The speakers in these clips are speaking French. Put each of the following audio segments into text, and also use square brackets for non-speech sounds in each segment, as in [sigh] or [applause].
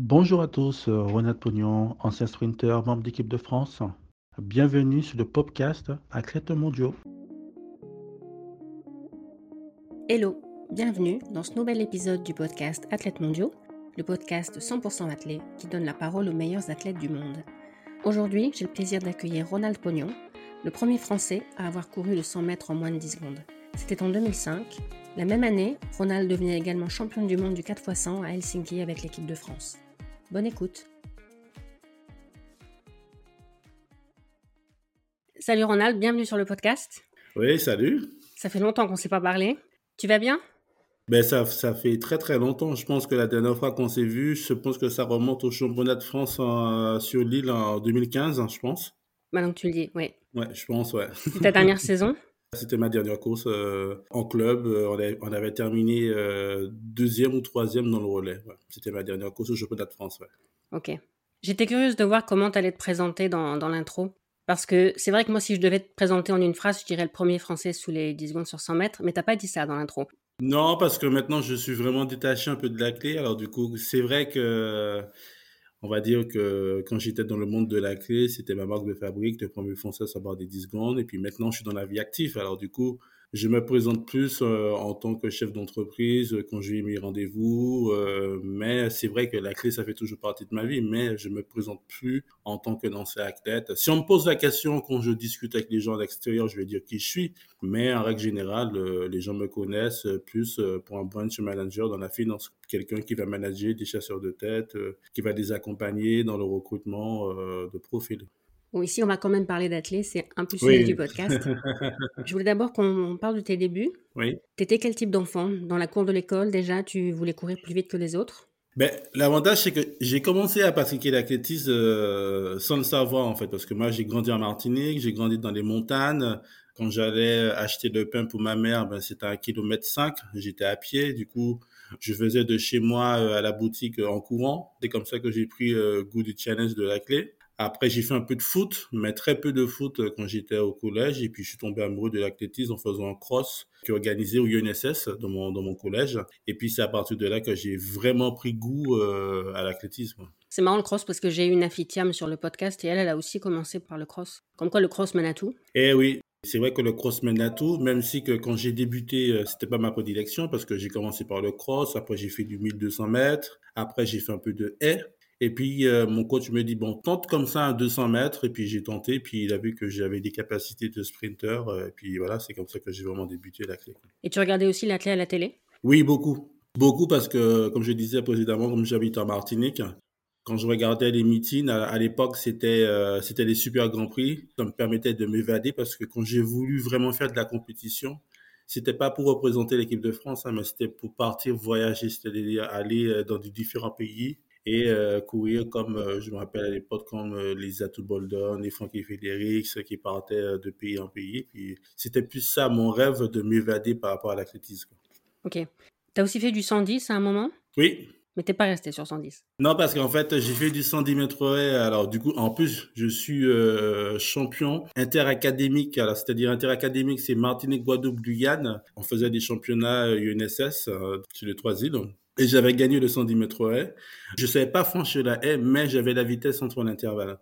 Bonjour à tous, euh, Ronald Pognon, ancien sprinter, membre d'équipe de France. Bienvenue sur le podcast Athlètes mondiaux. Hello, bienvenue dans ce nouvel épisode du podcast Athlètes mondiaux, le podcast 100% athlète qui donne la parole aux meilleurs athlètes du monde. Aujourd'hui, j'ai le plaisir d'accueillir Ronald Pognon, le premier Français à avoir couru le 100 mètres en moins de 10 secondes. C'était en 2005. La même année, Ronald devenait également champion du monde du 4x100 à Helsinki avec l'équipe de France. Bonne écoute. Salut Ronald, bienvenue sur le podcast. Oui, salut. Ça fait longtemps qu'on ne s'est pas parlé. Tu vas bien? Ben ça, ça fait très très longtemps. Je pense que la dernière fois qu'on s'est vu, je pense que ça remonte au championnat de France sur l'île en 2015, je pense. Maintenant que tu le dis, oui. Ouais, je pense, ouais. Ta dernière [laughs] saison? C'était ma dernière course euh, en club. Euh, on, avait, on, avait, terminé euh, deuxième ou troisième dans le relais. Ouais. C'était ma dernière course au championnat de France. Ouais. Ok. J'étais curieuse de voir comment tu allais te présenter dans, dans l'intro. Parce que c'est vrai que moi, si je devais te présenter en une phrase, je dirais le premier français sous les 10 secondes sur 100 mètres, mais t'as pas dit ça dans l'intro. Non, parce que maintenant, je suis vraiment détaché un peu de la clé. Alors, du coup, c'est vrai que, on va dire que quand j'étais dans le monde de la clé, c'était ma marque de fabrique, le premier français à savoir des 10 secondes. Et puis maintenant, je suis dans la vie active. Alors, du coup, je me présente plus euh, en tant que chef d'entreprise euh, quand j'ai mes rendez-vous, euh, mais c'est vrai que la clé, ça fait toujours partie de ma vie, mais je me présente plus en tant que ancien athlète. Si on me pose la question quand je discute avec les gens à l'extérieur, je vais dire qui je suis, mais en règle générale, les gens me connaissent plus pour un branch manager dans la finance, quelqu'un qui va manager des chasseurs de tête, qui va les accompagner dans le recrutement de profils. Bon, ici, on va quand même parler d'athlètes, c'est un peu le sujet du podcast. [laughs] Je voulais d'abord qu'on parle de tes débuts. Oui. Tu étais quel type d'enfant? Dans la cour de l'école, déjà, tu voulais courir plus vite que les autres? Ben, L'avantage, c'est que j'ai commencé à pratiquer l'athlétisme euh, sans le savoir, en fait, parce que moi, j'ai grandi en Martinique, j'ai grandi dans les montagnes. Quand j'allais acheter le pain pour ma mère, ben, c'était un kilomètre cinq. J'étais à pied, du coup, je faisais de chez moi euh, à la boutique en courant. C'est comme ça que j'ai pris euh, goût du challenge de la clé. Après, j'ai fait un peu de foot, mais très peu de foot euh, quand j'étais au collège. Et puis, je suis tombé amoureux de l'athlétisme en faisant un cross qui est organisé au UNSS dans mon, dans mon collège. Et puis, c'est à partir de là que j'ai vraiment pris goût euh, à l'athlétisme. C'est marrant le cross parce que j'ai eu une affitiam sur le podcast et elle, elle a aussi commencé par le cross. Comme quoi, le cross mène à tout. Eh oui, c'est vrai que le cross mène à tout, même si que quand j'ai débuté, euh, c'était pas ma prédilection parce que j'ai commencé par le cross, après j'ai fait du 1200 mètres, après j'ai fait un peu de haie, et puis, euh, mon coach me dit, bon, tente comme ça à 200 mètres. Et puis, j'ai tenté. Puis, il a vu que j'avais des capacités de sprinter. Euh, et puis, voilà, c'est comme ça que j'ai vraiment débuté la clé. Et tu regardais aussi la clé à la télé? Oui, beaucoup. Beaucoup parce que, comme je disais précédemment, comme j'habite en Martinique, quand je regardais les meetings, à, l'époque, c'était euh, c'était les super grands prix. Ça me permettait de m'évader parce que quand j'ai voulu vraiment faire de la compétition, c'était pas pour représenter l'équipe de France, hein, mais c'était pour partir voyager, c'est-à-dire aller dans différents pays et euh, courir comme, euh, je me rappelle à l'époque, comme euh, les Atout Boldon, les Frankie Félix, qui partaient de pays en pays. Puis c'était plus ça, mon rêve de m'évader par rapport à l'athlétisme. Ok. Tu as aussi fait du 110 à un moment? Oui. Mais t'es pas resté sur 110 Non, parce qu'en fait, j'ai fait du 110 mètres Alors, du coup, en plus, je suis champion interacadémique. Alors, c'est-à-dire interacadémique, c'est Martinique, Guadeloupe, Guyane. On faisait des championnats UNSS sur les trois îles. Et j'avais gagné le 110 mètres haie. Je savais pas franchir la haie, mais j'avais la vitesse entre l'intervalle.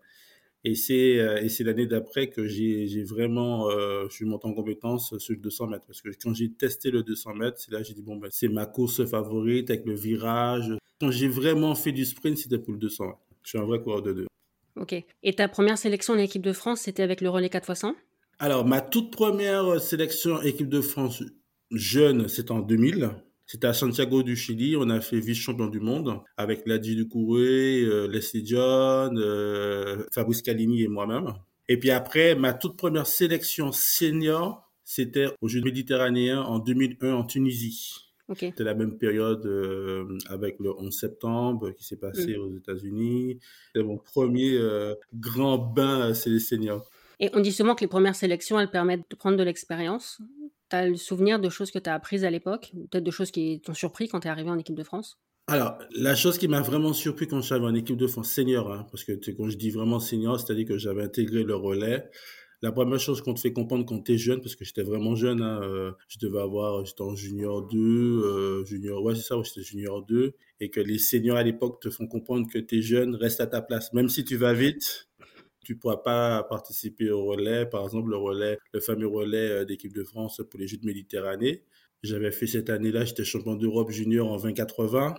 Et c'est euh, et c'est l'année d'après que j'ai vraiment euh, je suis monté en compétence sur le 200 mètres parce que quand j'ai testé le 200 mètres, c'est là que j'ai dit bon ben c'est ma course favorite avec le virage. Quand j'ai vraiment fait du sprint, c'était pour le 200 mètres. Je suis un vrai coureur de deux. Ok. Et ta première sélection en équipe de France, c'était avec le relais 4 x 100 Alors ma toute première sélection équipe de France jeune, c'était en 2000. C'était à Santiago du Chili. On a fait vice-champion du monde avec Ladji Ducouré, euh, Leslie John, euh, Fabrice Calini et moi-même. Et puis après, ma toute première sélection senior, c'était aux Jeux méditerranéens en 2001 en Tunisie. C'était la même période euh, avec le 11 septembre qui s'est passé mm. aux États-Unis. C'était mon premier grand bain, c'est les seniors. Et on dit souvent que les premières sélections, elles permettent de prendre de l'expérience. Tu as le souvenir de choses que tu as apprises à l'époque Peut-être de choses qui t'ont surpris quand tu es arrivé en équipe de France? Alors, la chose qui m'a vraiment surpris quand je suis arrivé en équipe de France senior, hein, parce que quand je dis vraiment senior, c'est-à-dire que j'avais intégré le relais, La première chose qu'on te fait comprendre quand tu es jeune, parce que j'étais vraiment jeune, hein, euh, je devais avoir, j'étais en junior 2, euh, junior, ouais, c'est ça, j'étais junior 2, et que les seniors à l'époque te font comprendre que tu es jeune, reste à ta place. Même si tu vas vite, tu pourras pas participer au relais, par exemple, le relais, le fameux relais euh, d'équipe de France pour les Jeux de Méditerranée. J'avais fait cette année-là, j'étais champion d'Europe junior en 2080.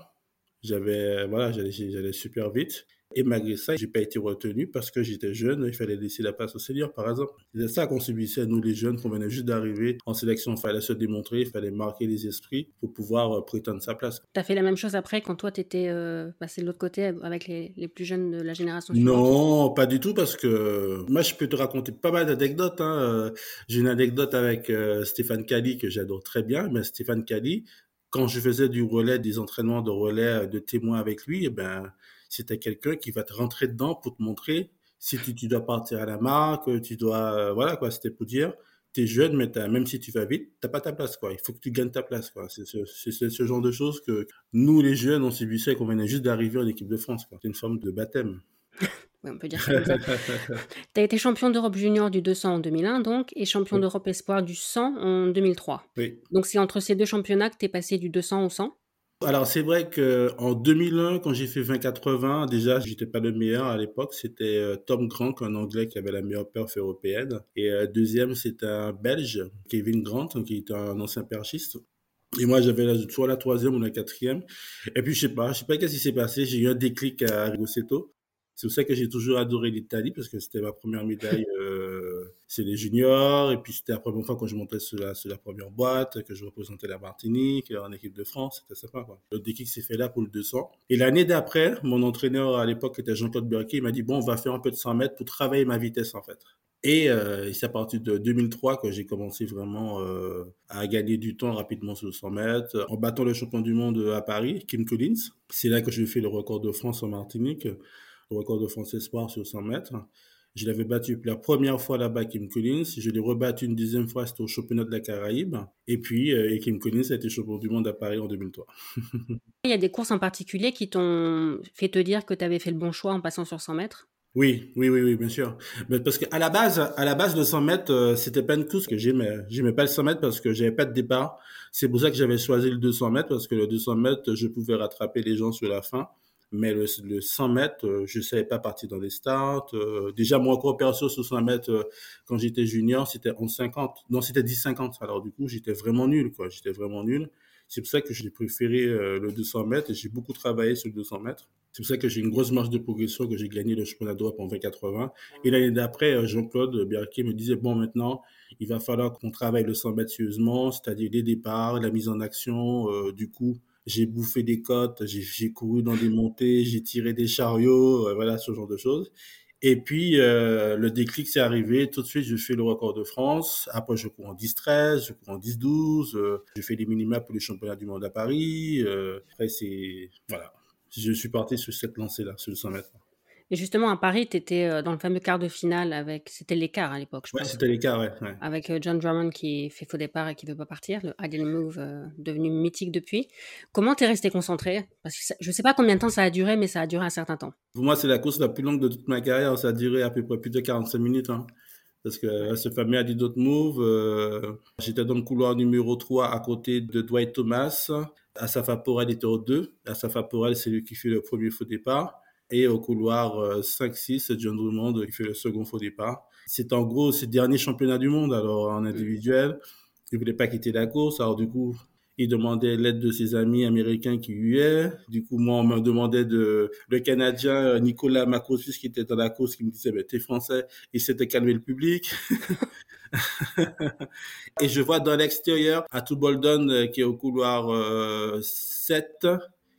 J'avais, voilà, j'allais super vite. Et malgré ça, j'ai pas été retenu parce que j'étais jeune, il fallait laisser la place au senior, par exemple. C'est ça qu'on subissait, nous les jeunes, qu'on venait juste d'arriver en sélection. Il fallait se démontrer, il fallait marquer les esprits pour pouvoir euh, prétendre sa place. Tu as fait la même chose après quand toi, tu étais euh, passé de l'autre côté avec les, les, plus jeunes de la génération suivante? Non, pas du tout parce que moi, je peux te raconter pas mal d'anecdotes. Hein. Euh, j'ai une anecdote avec Stéphane Cali que j'adore très bien, mais Stéphane Cali, quand je faisais du relais, des entraînements de relais de témoins avec lui, eh ben, c'était quelqu'un qui va te rentrer dedans pour te montrer si tu, dois partir à la marque, tu dois, euh, voilà quoi, c'était pour dire, tu es jeune, mais même si tu vas vite, t'as pas ta place quoi. Il faut que tu gagnes ta place quoi. C'est ce, genre de choses que nous les jeunes on subissait qu'on venait juste d'arriver en équipe de France C'est une forme de baptême. [laughs] oui, on peut dire ça. [laughs] tu as été champion d'Europe junior du 200 en 2001 donc et champion d'Europe espoir du 100 en 2003. Oui. Donc c'est entre ces deux championnats que tu es passé du 200 au 100 alors c'est vrai que en 2001, quand j'ai fait 20-80, déjà j'étais pas le meilleur à l'époque. C'était euh, Tom Grant, un Anglais qui avait la meilleure perf européenne. Et euh, deuxième, c'était un Belge, Kevin Grant, qui était un ancien perchiste. Et moi, j'avais soit la troisième ou la quatrième. Et puis, je sais pas, je sais pas qu'est-ce qui s'est passé. J'ai eu un déclic à Rigosetto. C'est pour ça que j'ai toujours adoré l'Italie parce que c'était ma première médaille. Euh, c'est les juniors et puis c'était la première fois quand je montais sur la, première boîte que je représentais la Martinique en équipe de France. C'était sympa. Quoi. Le déclic s'est fait là pour le 200. Et l'année d'après, mon entraîneur à l'époque était Jean-Claude Berquet. Il m'a dit bon, on va faire un peu de 100 mètres pour travailler ma vitesse en fait. Et euh, c'est à partir de 2003 que j'ai commencé vraiment euh, à gagner du temps rapidement sur le 100 mètres, en battant le champion du monde à Paris, Kim Collins. C'est là que je fais le record de France en Martinique le record de France Espoir sur 100 mètres. Je l'avais battu la première fois là-bas, Kim Collins. Je l'ai rebattu une deuxième fois, c'était au championnat de la Caraïbe. Et puis, euh, Kim Collins a été champion du monde à Paris en 2003. [laughs] Il y a des courses en particulier qui t'ont fait te dire que tu avais fait le bon choix en passant sur 100 mètres? Oui, oui, oui, oui, bien sûr. Mais parce qu'à la base, à la base, le 100 mètres, euh, c'était pas une course que j'aimais. J'aimais pas le 100 mètres parce que j'avais pas de départ. C'est pour ça que j'avais choisi le 200 mètres parce que le 200 mètres, je pouvais rattraper les gens sur la fin. Mais le, le 100 mètres, euh, je ne savais pas partir dans les starts. Euh, déjà, mon record perso sur 100 mètres, euh, quand j'étais junior, c'était 11,50. Non, c'était 10,50. Alors, du coup, j'étais vraiment nul, quoi. J'étais vraiment nul. C'est pour ça que j'ai préféré le 200 mètres et j'ai beaucoup travaillé sur le 200 mètres. C'est pour ça que j'ai une grosse marge de progression, que j'ai gagné le championnat d'Europe en 2080. Et l'année d'après, Jean-Claude Berquet me disait, bon, maintenant, il va falloir qu'on travaille le 100 mètres sérieusement, c'est-à-dire les départs, la mise en action, du coup, j'ai bouffé des côtes, j'ai couru dans des montées, j'ai tiré des chariots, euh, voilà, ce genre de choses. Et puis, euh, le déclic s'est arrivé. Tout de suite, je fais le record de France. Après, je cours en 10-13, je cours en 10-12. Euh, je fais les minima pour les championnats du monde à Paris. Euh, après, c'est... Voilà. Je suis parti sur cette lancée-là, sur le 100 mètres. Et justement, à Paris, tu étais euh, dans le fameux quart de finale avec. C'était l'écart à l'époque, je ouais, c'était l'écart, ouais, ouais, Avec euh, John Drummond qui fait faux départ et qui ne veut pas partir, le idle move euh, devenu mythique depuis. Comment tu es resté concentré? Parce que je ne sais pas combien de temps ça a duré, mais ça a duré un certain temps. Pour moi, c'est la course la plus longue de toute ma carrière. Ça a duré à peu près plus de 45 minutes. Hein. Parce que ce fameux d'autres move, j'étais dans le couloir numéro 3 à côté de Dwight Thomas. Asafa Porel était au 2. Asafa Porel, c'est lui qui fait le premier faux départ et au couloir 5-6, euh, John Drummond qui fait le second faux départ. C'est en gros ses derniers championnats du monde, alors en individuel. Il voulait pas quitter la course, alors du coup, il demandait l'aide de ses amis américains qui lui est. Du coup, moi, on me demandait de le Canadien euh, Nicolas Macrosus qui était dans la course, qui me disait, ben, t'es français, il s'était calmé le public. [laughs] et je vois dans l'extérieur, à tout Bolden, euh, qui est au couloir 7,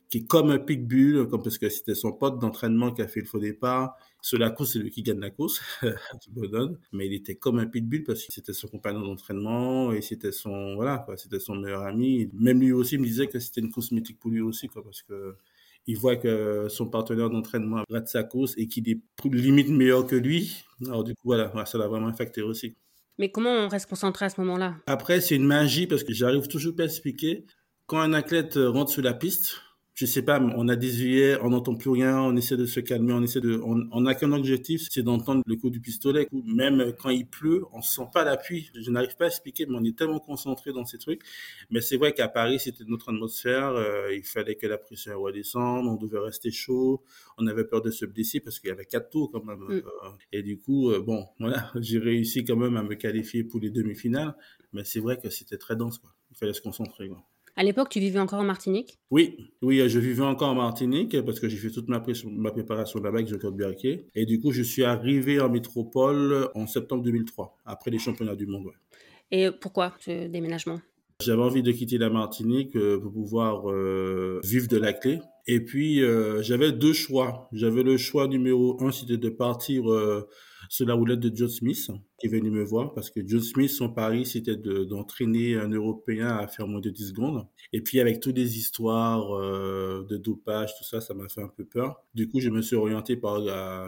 qui est comme un pitbull, comme parce que c'était son pote d'entraînement qui a fait le faux départ. Sur la course, c'est lui qui gagne la course, [laughs] mais il était comme un pitbull parce que c'était son compagnon d'entraînement et c'était son, voilà, c'était son meilleur ami. Même lui aussi me disait que c'était une course mythique pour lui aussi, quoi, parce que il voit que son partenaire d'entraînement rate sa course et qu'il est limite meilleur que lui. Alors du coup, voilà, ça l'a vraiment affecté aussi. Mais comment on reste concentré à ce moment-là? Après, c'est une magie parce que j'arrive toujours pas à expliquer. Quand un athlète rentre sur la piste, je sais pas, on a des yeux, on n'entend plus rien, on essaie de se calmer, on essaie de, on n'a qu'un objectif, c'est d'entendre le coup du pistolet. Même quand il pleut, on sent pas l'appui. Je n'arrive pas à expliquer, mais on est tellement concentré dans ces trucs. Mais c'est vrai qu'à Paris, c'était notre atmosphère. Euh, il fallait que la pression redescende, on devait rester chaud. On avait peur de se blesser parce qu'il y avait quatre tours quand même. Mm. Euh, et du coup, euh, bon, [laughs] voilà, j'ai réussi quand même à me qualifier pour les demi-finales. Mais c'est vrai que c'était très dense, quoi. Il fallait se concentrer, quoi. À l'époque, tu vivais encore en Martinique? Oui, oui, je vivais encore en Martinique parce que j'ai fait toute ma, ma préparation là-bas avec Jacob Berquet. Et du coup, je suis arrivé en métropole en septembre 2003, après les championnats du monde. Et pourquoi ce déménagement? J'avais envie de quitter la Martinique euh, pour pouvoir euh, vivre de la clé. Et puis, euh, j'avais deux choix. J'avais le choix numéro un, c'était de partir sur la roulette de John Smith, qui est venu me voir, parce que John Smith, son pari, c'était d'entraîner un Européen à faire moins de 10 secondes. Et puis, avec toutes les histoires euh, de dopage, tout ça, ça m'a fait un peu peur. Du coup, je me suis orienté par,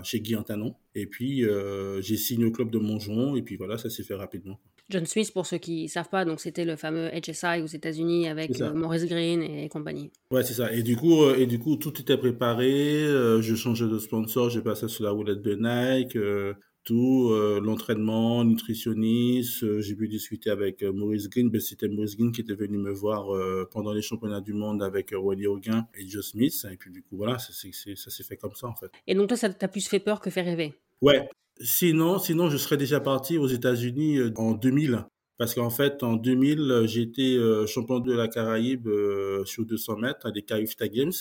chez Guy Antanon. Et puis, euh, j'ai signé au club de Montgeron. Et puis, voilà, ça s'est fait rapidement. John Smith, pour ceux qui ne savent pas, donc c'était le fameux HSI aux États-Unis avec euh, Maurice Green et compagnie. Ouais, c'est ça. Et du coup, et du coup, tout était préparé. je changeais de sponsor, j'ai passé sur la roulette de Nike tout, euh, l'entraînement, nutritionniste. Euh, j'ai pu discuter avec euh, Maurice Green. Ben, c'était Maurice Green qui était venu me voir pendant les championnats du monde avec Wally Hogan et Joe Smith. Et puis du coup, voilà, ça, s'est fait comme ça en fait. Et donc toi, ça t'a plus fait peur que fait rêver? Ouais. Sinon, sinon, je serais déjà parti aux États-Unis en 2000. Parce qu'en fait, en 2000, j'étais champion de la Caraïbe sur 200 mètres à des Carifta Games.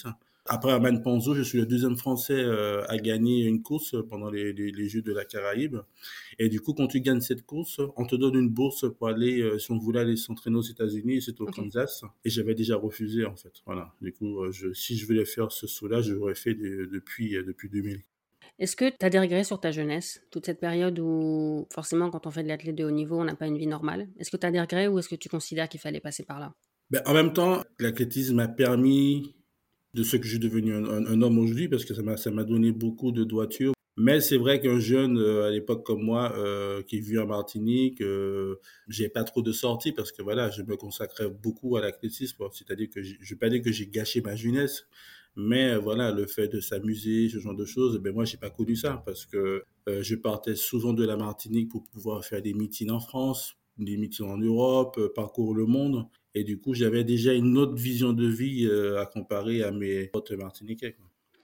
Après Aman Panzo, je suis le deuxième Français euh, à gagner une course pendant les, les, Jeux de la Caraïbe. Et du coup, quand tu gagnes cette course, on te donne une bourse pour aller, euh, si on voulait aller s'entraîner aux États-Unis, c'est au Kansas. Et j'avais déjà refusé, en fait. Voilà. Du coup, euh, je, si je voulais faire ce saut-là, je l'aurais fait depuis, depuis 2000. Est-ce que tu as des regrets sur ta jeunesse, toute cette période où forcément quand on fait de l'athlète de haut niveau, on n'a pas une vie normale Est-ce que tu as des regrets ou est-ce que tu considères qu'il fallait passer par là? Ben, En même temps, l'athlétisme m'a permis de ce que je suis devenu un, homme aujourd'hui parce que ça m'a ça m'a donné beaucoup de droiture. Mais c'est vrai qu'un jeune euh, à l'époque comme moi euh, qui vit en Martinique, euh, j'ai pas trop de sorties parce que voilà, je me consacrais beaucoup à l'athlétisme. C'est-à-dire que je vais pas dire que j'ai gâché ma jeunesse, mais voilà, le fait de s'amuser, ce genre de choses, ben moi j'ai pas connu ça parce que euh, je partais souvent de la Martinique pour pouvoir faire des meetings en France, des meetings en Europe, parcourir le monde. Et du coup, j'avais déjà une autre vision de vie euh, à comparer à mes potes martiniquais.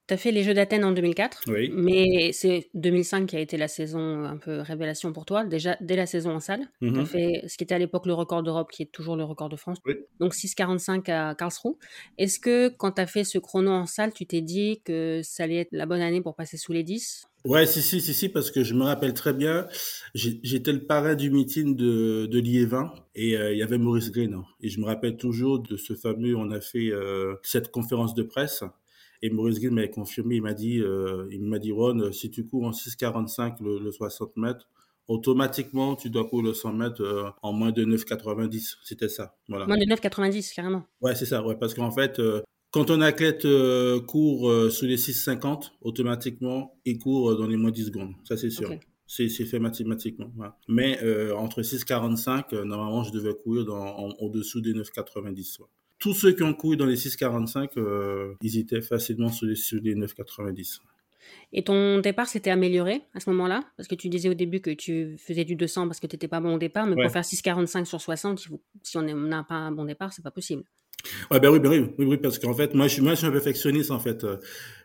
Tu as fait les Jeux d'Athènes en 2004, oui. mais c'est 2005 qui a été la saison un peu révélation pour toi, déjà dès la saison en salle. Tu as mhm. fait ce qui était à l'époque le record d'Europe, qui est toujours le record de France, oui. donc 6,45 à Karlsruhe. Est-ce que quand tu as fait ce chrono en salle, tu t'es dit que ça allait être la bonne année pour passer sous les 10 Ouais, si, si, si, si, parce que je me rappelle très bien, j'étais le parrain du meeting de, de Liévin et euh, il y avait Maurice Green. Et je me rappelle toujours de ce fameux, on a fait euh, cette conférence de presse et Maurice Green m'avait confirmé, il m'a dit, euh, il m'a dit, Ron, si tu cours en 6,45 le, le 60 mètres, automatiquement, tu dois courir le 100 mètres en moins de 9,90. C'était ça. Voilà. Moins de 9,90, carrément. Ouais, c'est ça. Ouais, parce qu'en fait, quand un athlète euh, court euh, sous les 6,50, automatiquement, il court euh, dans les moins 10 secondes. Ça, c'est sûr. C'est fait mathématiquement. Mais entre 6,45, normalement, je devais courir dans, au-dessous des 9,90. Tous ceux qui ont couru dans les 6,45, ils étaient facilement sous les, sous les 9,90. Et ton départ s'était amélioré à ce moment-là? Parce que tu disais au début que tu faisais du 200 parce que tu n'étais pas bon au départ, mais pour faire 6,45 sur 60, si on n'a pas un bon départ, c'est pas possible. Ouais, ben oui, ben oui, oui, oui, parce qu'en fait, moi, je suis, moi, je suis un perfectionniste, en fait.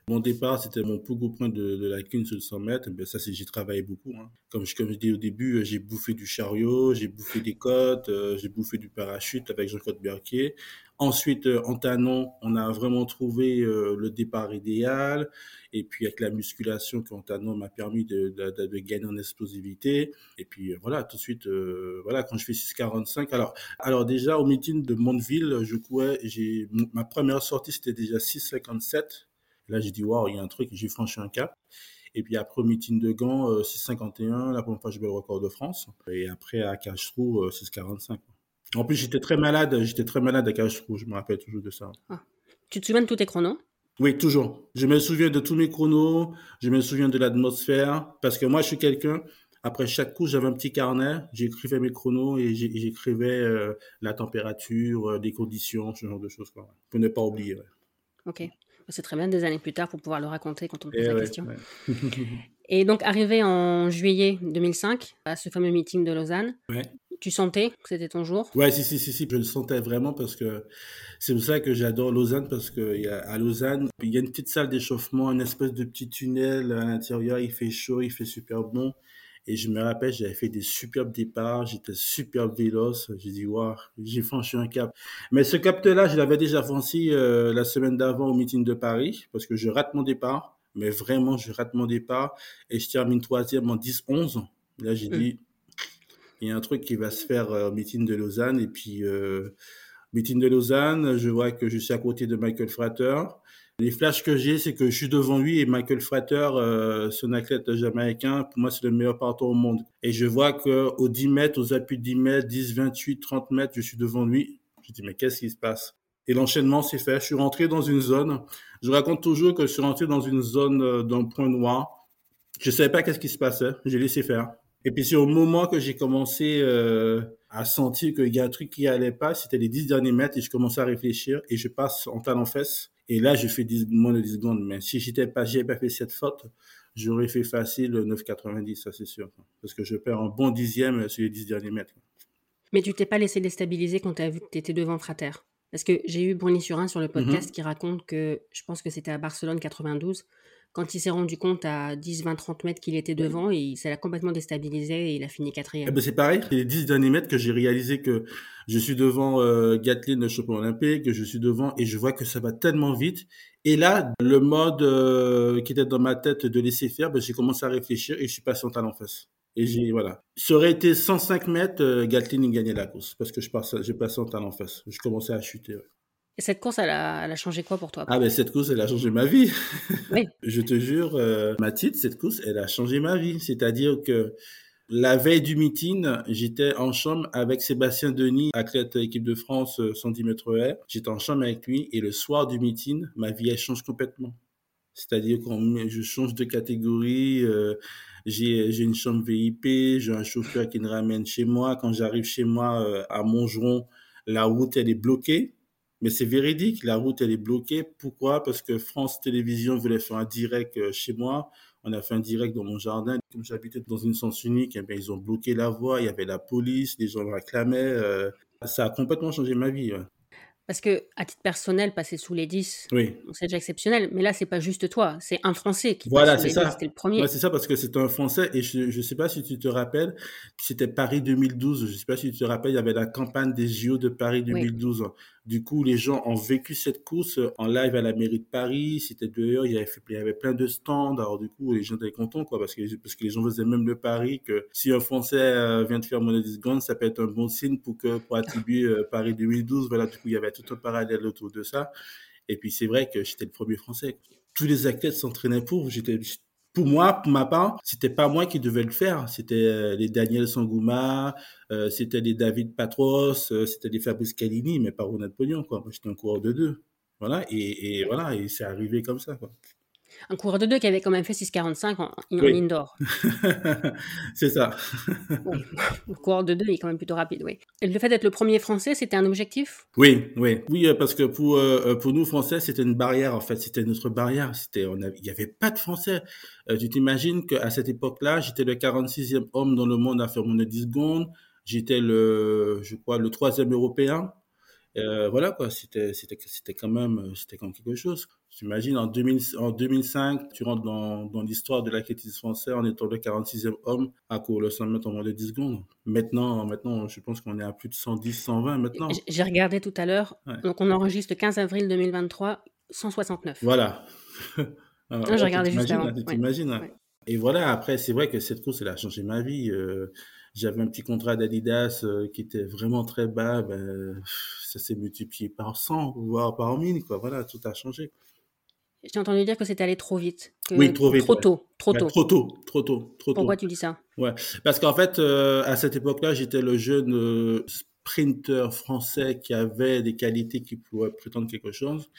Mon départ, c'était mon plus gros point de, de la cune sur le 100 mètres. Ben, ça, c'est, j'ai travaillé beaucoup. Hein. Comme, je, dis au début, j'ai bouffé du chariot, j'ai bouffé des côtes, euh, j'ai bouffé du parachute avec Jean-Claude Berquier. Ensuite, euh, en Tanon, on a vraiment trouvé euh, le départ idéal. Et puis, avec la musculation qu'en Tanon m'a permis de, gagner en explosivité. Et puis, euh, voilà, tout de suite, voilà, quand je fais 6,45. Alors, alors déjà, au meeting de Mondeville, je courais, ma première sortie, c'était déjà 6,57. Là, j'ai dit, waouh, il y a un truc, j'ai franchi un cap. Et puis après, au meeting de Gand, 6,51, la première fois, je vais le record de France. Et après, à Cacheroux, 6,45. En plus, j'étais très malade, j'étais très malade à Cacheroux, je me rappelle toujours de ça. Ah. Tu te souviens de tous tes chronos? Oui, toujours. Je me souviens de tous mes chronos, je me souviens de l'atmosphère, parce que moi, je suis quelqu'un, après chaque coup, j'avais un petit carnet, j'écrivais mes chronos et j'écrivais euh, la température, euh, les conditions, ce genre de choses, quoi, pour ne pas oublier. Ok. C'est très bien des années plus tard pour pouvoir le raconter quand on pose Et la ouais, question. ouais. [laughs] Et donc, arrivé en juillet 2005, à ce fameux meeting de Lausanne, Ouais. tu sentais que c'était ton jour? Ouais, si, si, si, si, je le sentais vraiment parce que c'est pour ça que j'adore Lausanne parce que à Lausanne, il y a une petite salle d'échauffement, une espèce de petit tunnel à l'intérieur, il fait chaud, il fait super bon. Et je me rappelle, j'avais fait des superbes départs, j'étais super véloce. J'ai dit, waouh, j'ai franchi un cap. Mais ce cap-là, je l'avais déjà franchi euh, la semaine d'avant au meeting de Paris parce que je rate mon départ. Mais vraiment, je rate mon départ et je termine troisième en 10-11. Là, j'ai dit, il y a un truc qui va se faire euh, au meeting de Lausanne. Et puis, euh, meeting de Lausanne, je vois que je suis à côté de Michael Frater. Les flashs que j'ai, c'est que je suis devant lui et Michael Frater, euh, un athlète jamaïcain. Pour moi, c'est le meilleur partout au monde. Et je vois que aux 10 mètres, aux appuis de 10 mètres, 10, 28, 30 mètres, je suis devant lui. Je dis, mais qu'est-ce qui se passe? Et l'enchaînement s'est fait. Je suis rentré dans une zone. Je raconte toujours que je suis rentré dans une zone euh, d'un point noir. Je savais pas qu'est-ce qui se passait. J'ai laissé faire. Et puis c'est au moment que j'ai commencé euh, à sentir qu'il y a un truc qui allait pas, c'était les 10 derniers mètres et je commençais à réfléchir et je passe en talon fesse. Et là, je fais 10, moins de 10 secondes. Mais si j'étais pas, j'avais pas fait cette faute, j'aurais fait facile 9,90, ça c'est sûr. Parce que je perds un bon dixième sur les 10 derniers mètres. Mais tu t'es pas laissé déstabiliser quand tu as vu que tu étais devant Frater Parce que j'ai eu Bruni Surin sur le podcast qui raconte que, je pense que c'était à Barcelone 92, quand il s'est rendu compte à 10, 20, 30 mètres qu'il était devant, et ça l'a complètement déstabilisé et il a fini Eh quatrième. ben c'est pareil, c'est les 10 derniers mètres que j'ai réalisé que je suis devant euh, Gatlin, le champion olympique, que je suis devant et je vois que ça va tellement vite. Et là, le mode euh, qui était dans ma tête de laisser faire, ben, j'ai commencé à réfléchir et je suis passé en talon face. Et j'ai, voilà. Ça aurait été 105 mètres, euh, Gatlin, gagnait la course parce que je passe, j'ai passé en talon face. Je commençais à chuter. ouais. Et cette course, elle a, elle a changé quoi pour toi Ah ben cette course, elle a changé ma vie. [laughs] Oui. Je te jure, euh, Mathilde, cette course, elle a changé ma vie. C'est-à-dire que la veille du meeting, j'étais en chambre avec Sébastien Denis, athlète équipe de France euh, 110 mètres air. J'étais en chambre avec lui et le soir du meeting, ma vie elle change complètement. C'est-à-dire que je change de catégorie, euh, j'ai j'ai une chambre VIP, j'ai un chauffeur qui me ramène chez moi. Quand j'arrive chez moi euh, à Montgeron, la route elle est bloquée. Mais c'est véridique, la route elle est bloquée. Pourquoi? Parce que France Télévisions voulait faire un direct euh, chez moi. On a fait un direct dans mon jardin. Comme j'habitais dans une sens unique, eh bien, ils ont bloqué la voie. Il y avait la police, les gens réclamaient. euh, ça a complètement changé ma vie. Parce que, à titre personnel, passer sous les 10, Oui, c'est déjà exceptionnel. Mais là, c'est pas juste toi, c'est un Français qui Voilà, passe sous les ça. 10. C'était le premier. Ouais, c'est ça parce que c'est un Français et je ne sais pas si tu te rappelles, c'était Paris 2012. Je sais pas si tu te rappelles, il y avait la campagne des JO de Paris 2012. Du coup, les gens ont vécu cette course en live à la mairie de Paris. C'était dehors, il y avait, il y avait plein de stands. Alors du coup, les gens étaient contents quoi parce que parce que les gens faisaient même le pari que si un Français euh, vient de faire moins de 10 secondes, ça peut être un bon signe pour que pour attribuer euh, Paris 2012. Voilà, du coup, il y avait tout un parallèle autour de ça. Et puis c'est vrai que j'étais le premier Français. Tous les athlètes s'entraînaient pour. J'étais pour moi, pour ma part, c'était pas moi qui devais le faire. C'était euh, les Daniel Sangouma, euh, c'était les David Patros, euh, c'était les Fabrice Calini, mais pas Ronald Pognon, quoi. J'étais un coureur de deux. Voilà, et, voilà, et c'est arrivé comme ça. Un coureur de deux qui avait quand même fait 6,45 en, en Oui. indoor. [laughs] c'est ça. [laughs] Oui. Le coureur de deux, il est quand même plutôt rapide, oui. Et le fait d'être le premier Français, c'était un objectif? Oui, oui, oui, euh, parce que pour euh, pour nous Français, c'était une barrière en fait, c'était notre barrière. C'était, on avait, il y avait pas de Français. Euh, tu t'imagines qu'à cette époque-là, j'étais le 46e homme dans le monde à faire mon 10 secondes. J'étais le, je crois, le troisième européen. Euh, voilà quoi, c'était c'était c'était quand même euh, c'était quand même quelque chose. J'imagine en 2000 en 2005, tu rentres dans dans l'histoire de l'athlétisme français en étant le 46e homme à courir le 100 mètres en moins de 10 secondes. Maintenant maintenant, je pense qu'on est à plus de 110 120 maintenant. J'ai regardé tout à l'heure. Ouais. Donc, on enregistre le 15 avril 2023, 169. Voilà. Ah, j'ai regardé juste avant. Ouais. t'imagines. hein. Ouais. Et voilà, après, c'est vrai que cette course, elle a changé ma vie. Euh, J'avais un petit contrat d'Adidas euh, qui était vraiment très bas. Ben, ça s'est multiplié par 100, voire par 1000. Quoi. Voilà, tout a changé. J'ai entendu dire que c'était allé trop vite. que- Oui, trop vite, Trop ouais. tôt. Trop Ben, tôt. trop tôt, trop tôt, trop Pourquoi tôt. tu dis ça? Ouais, parce qu'en fait, euh, à cette époque-là, j'étais le jeune euh, sprinter français qui avait des qualités qui pourraient prétendre quelque chose.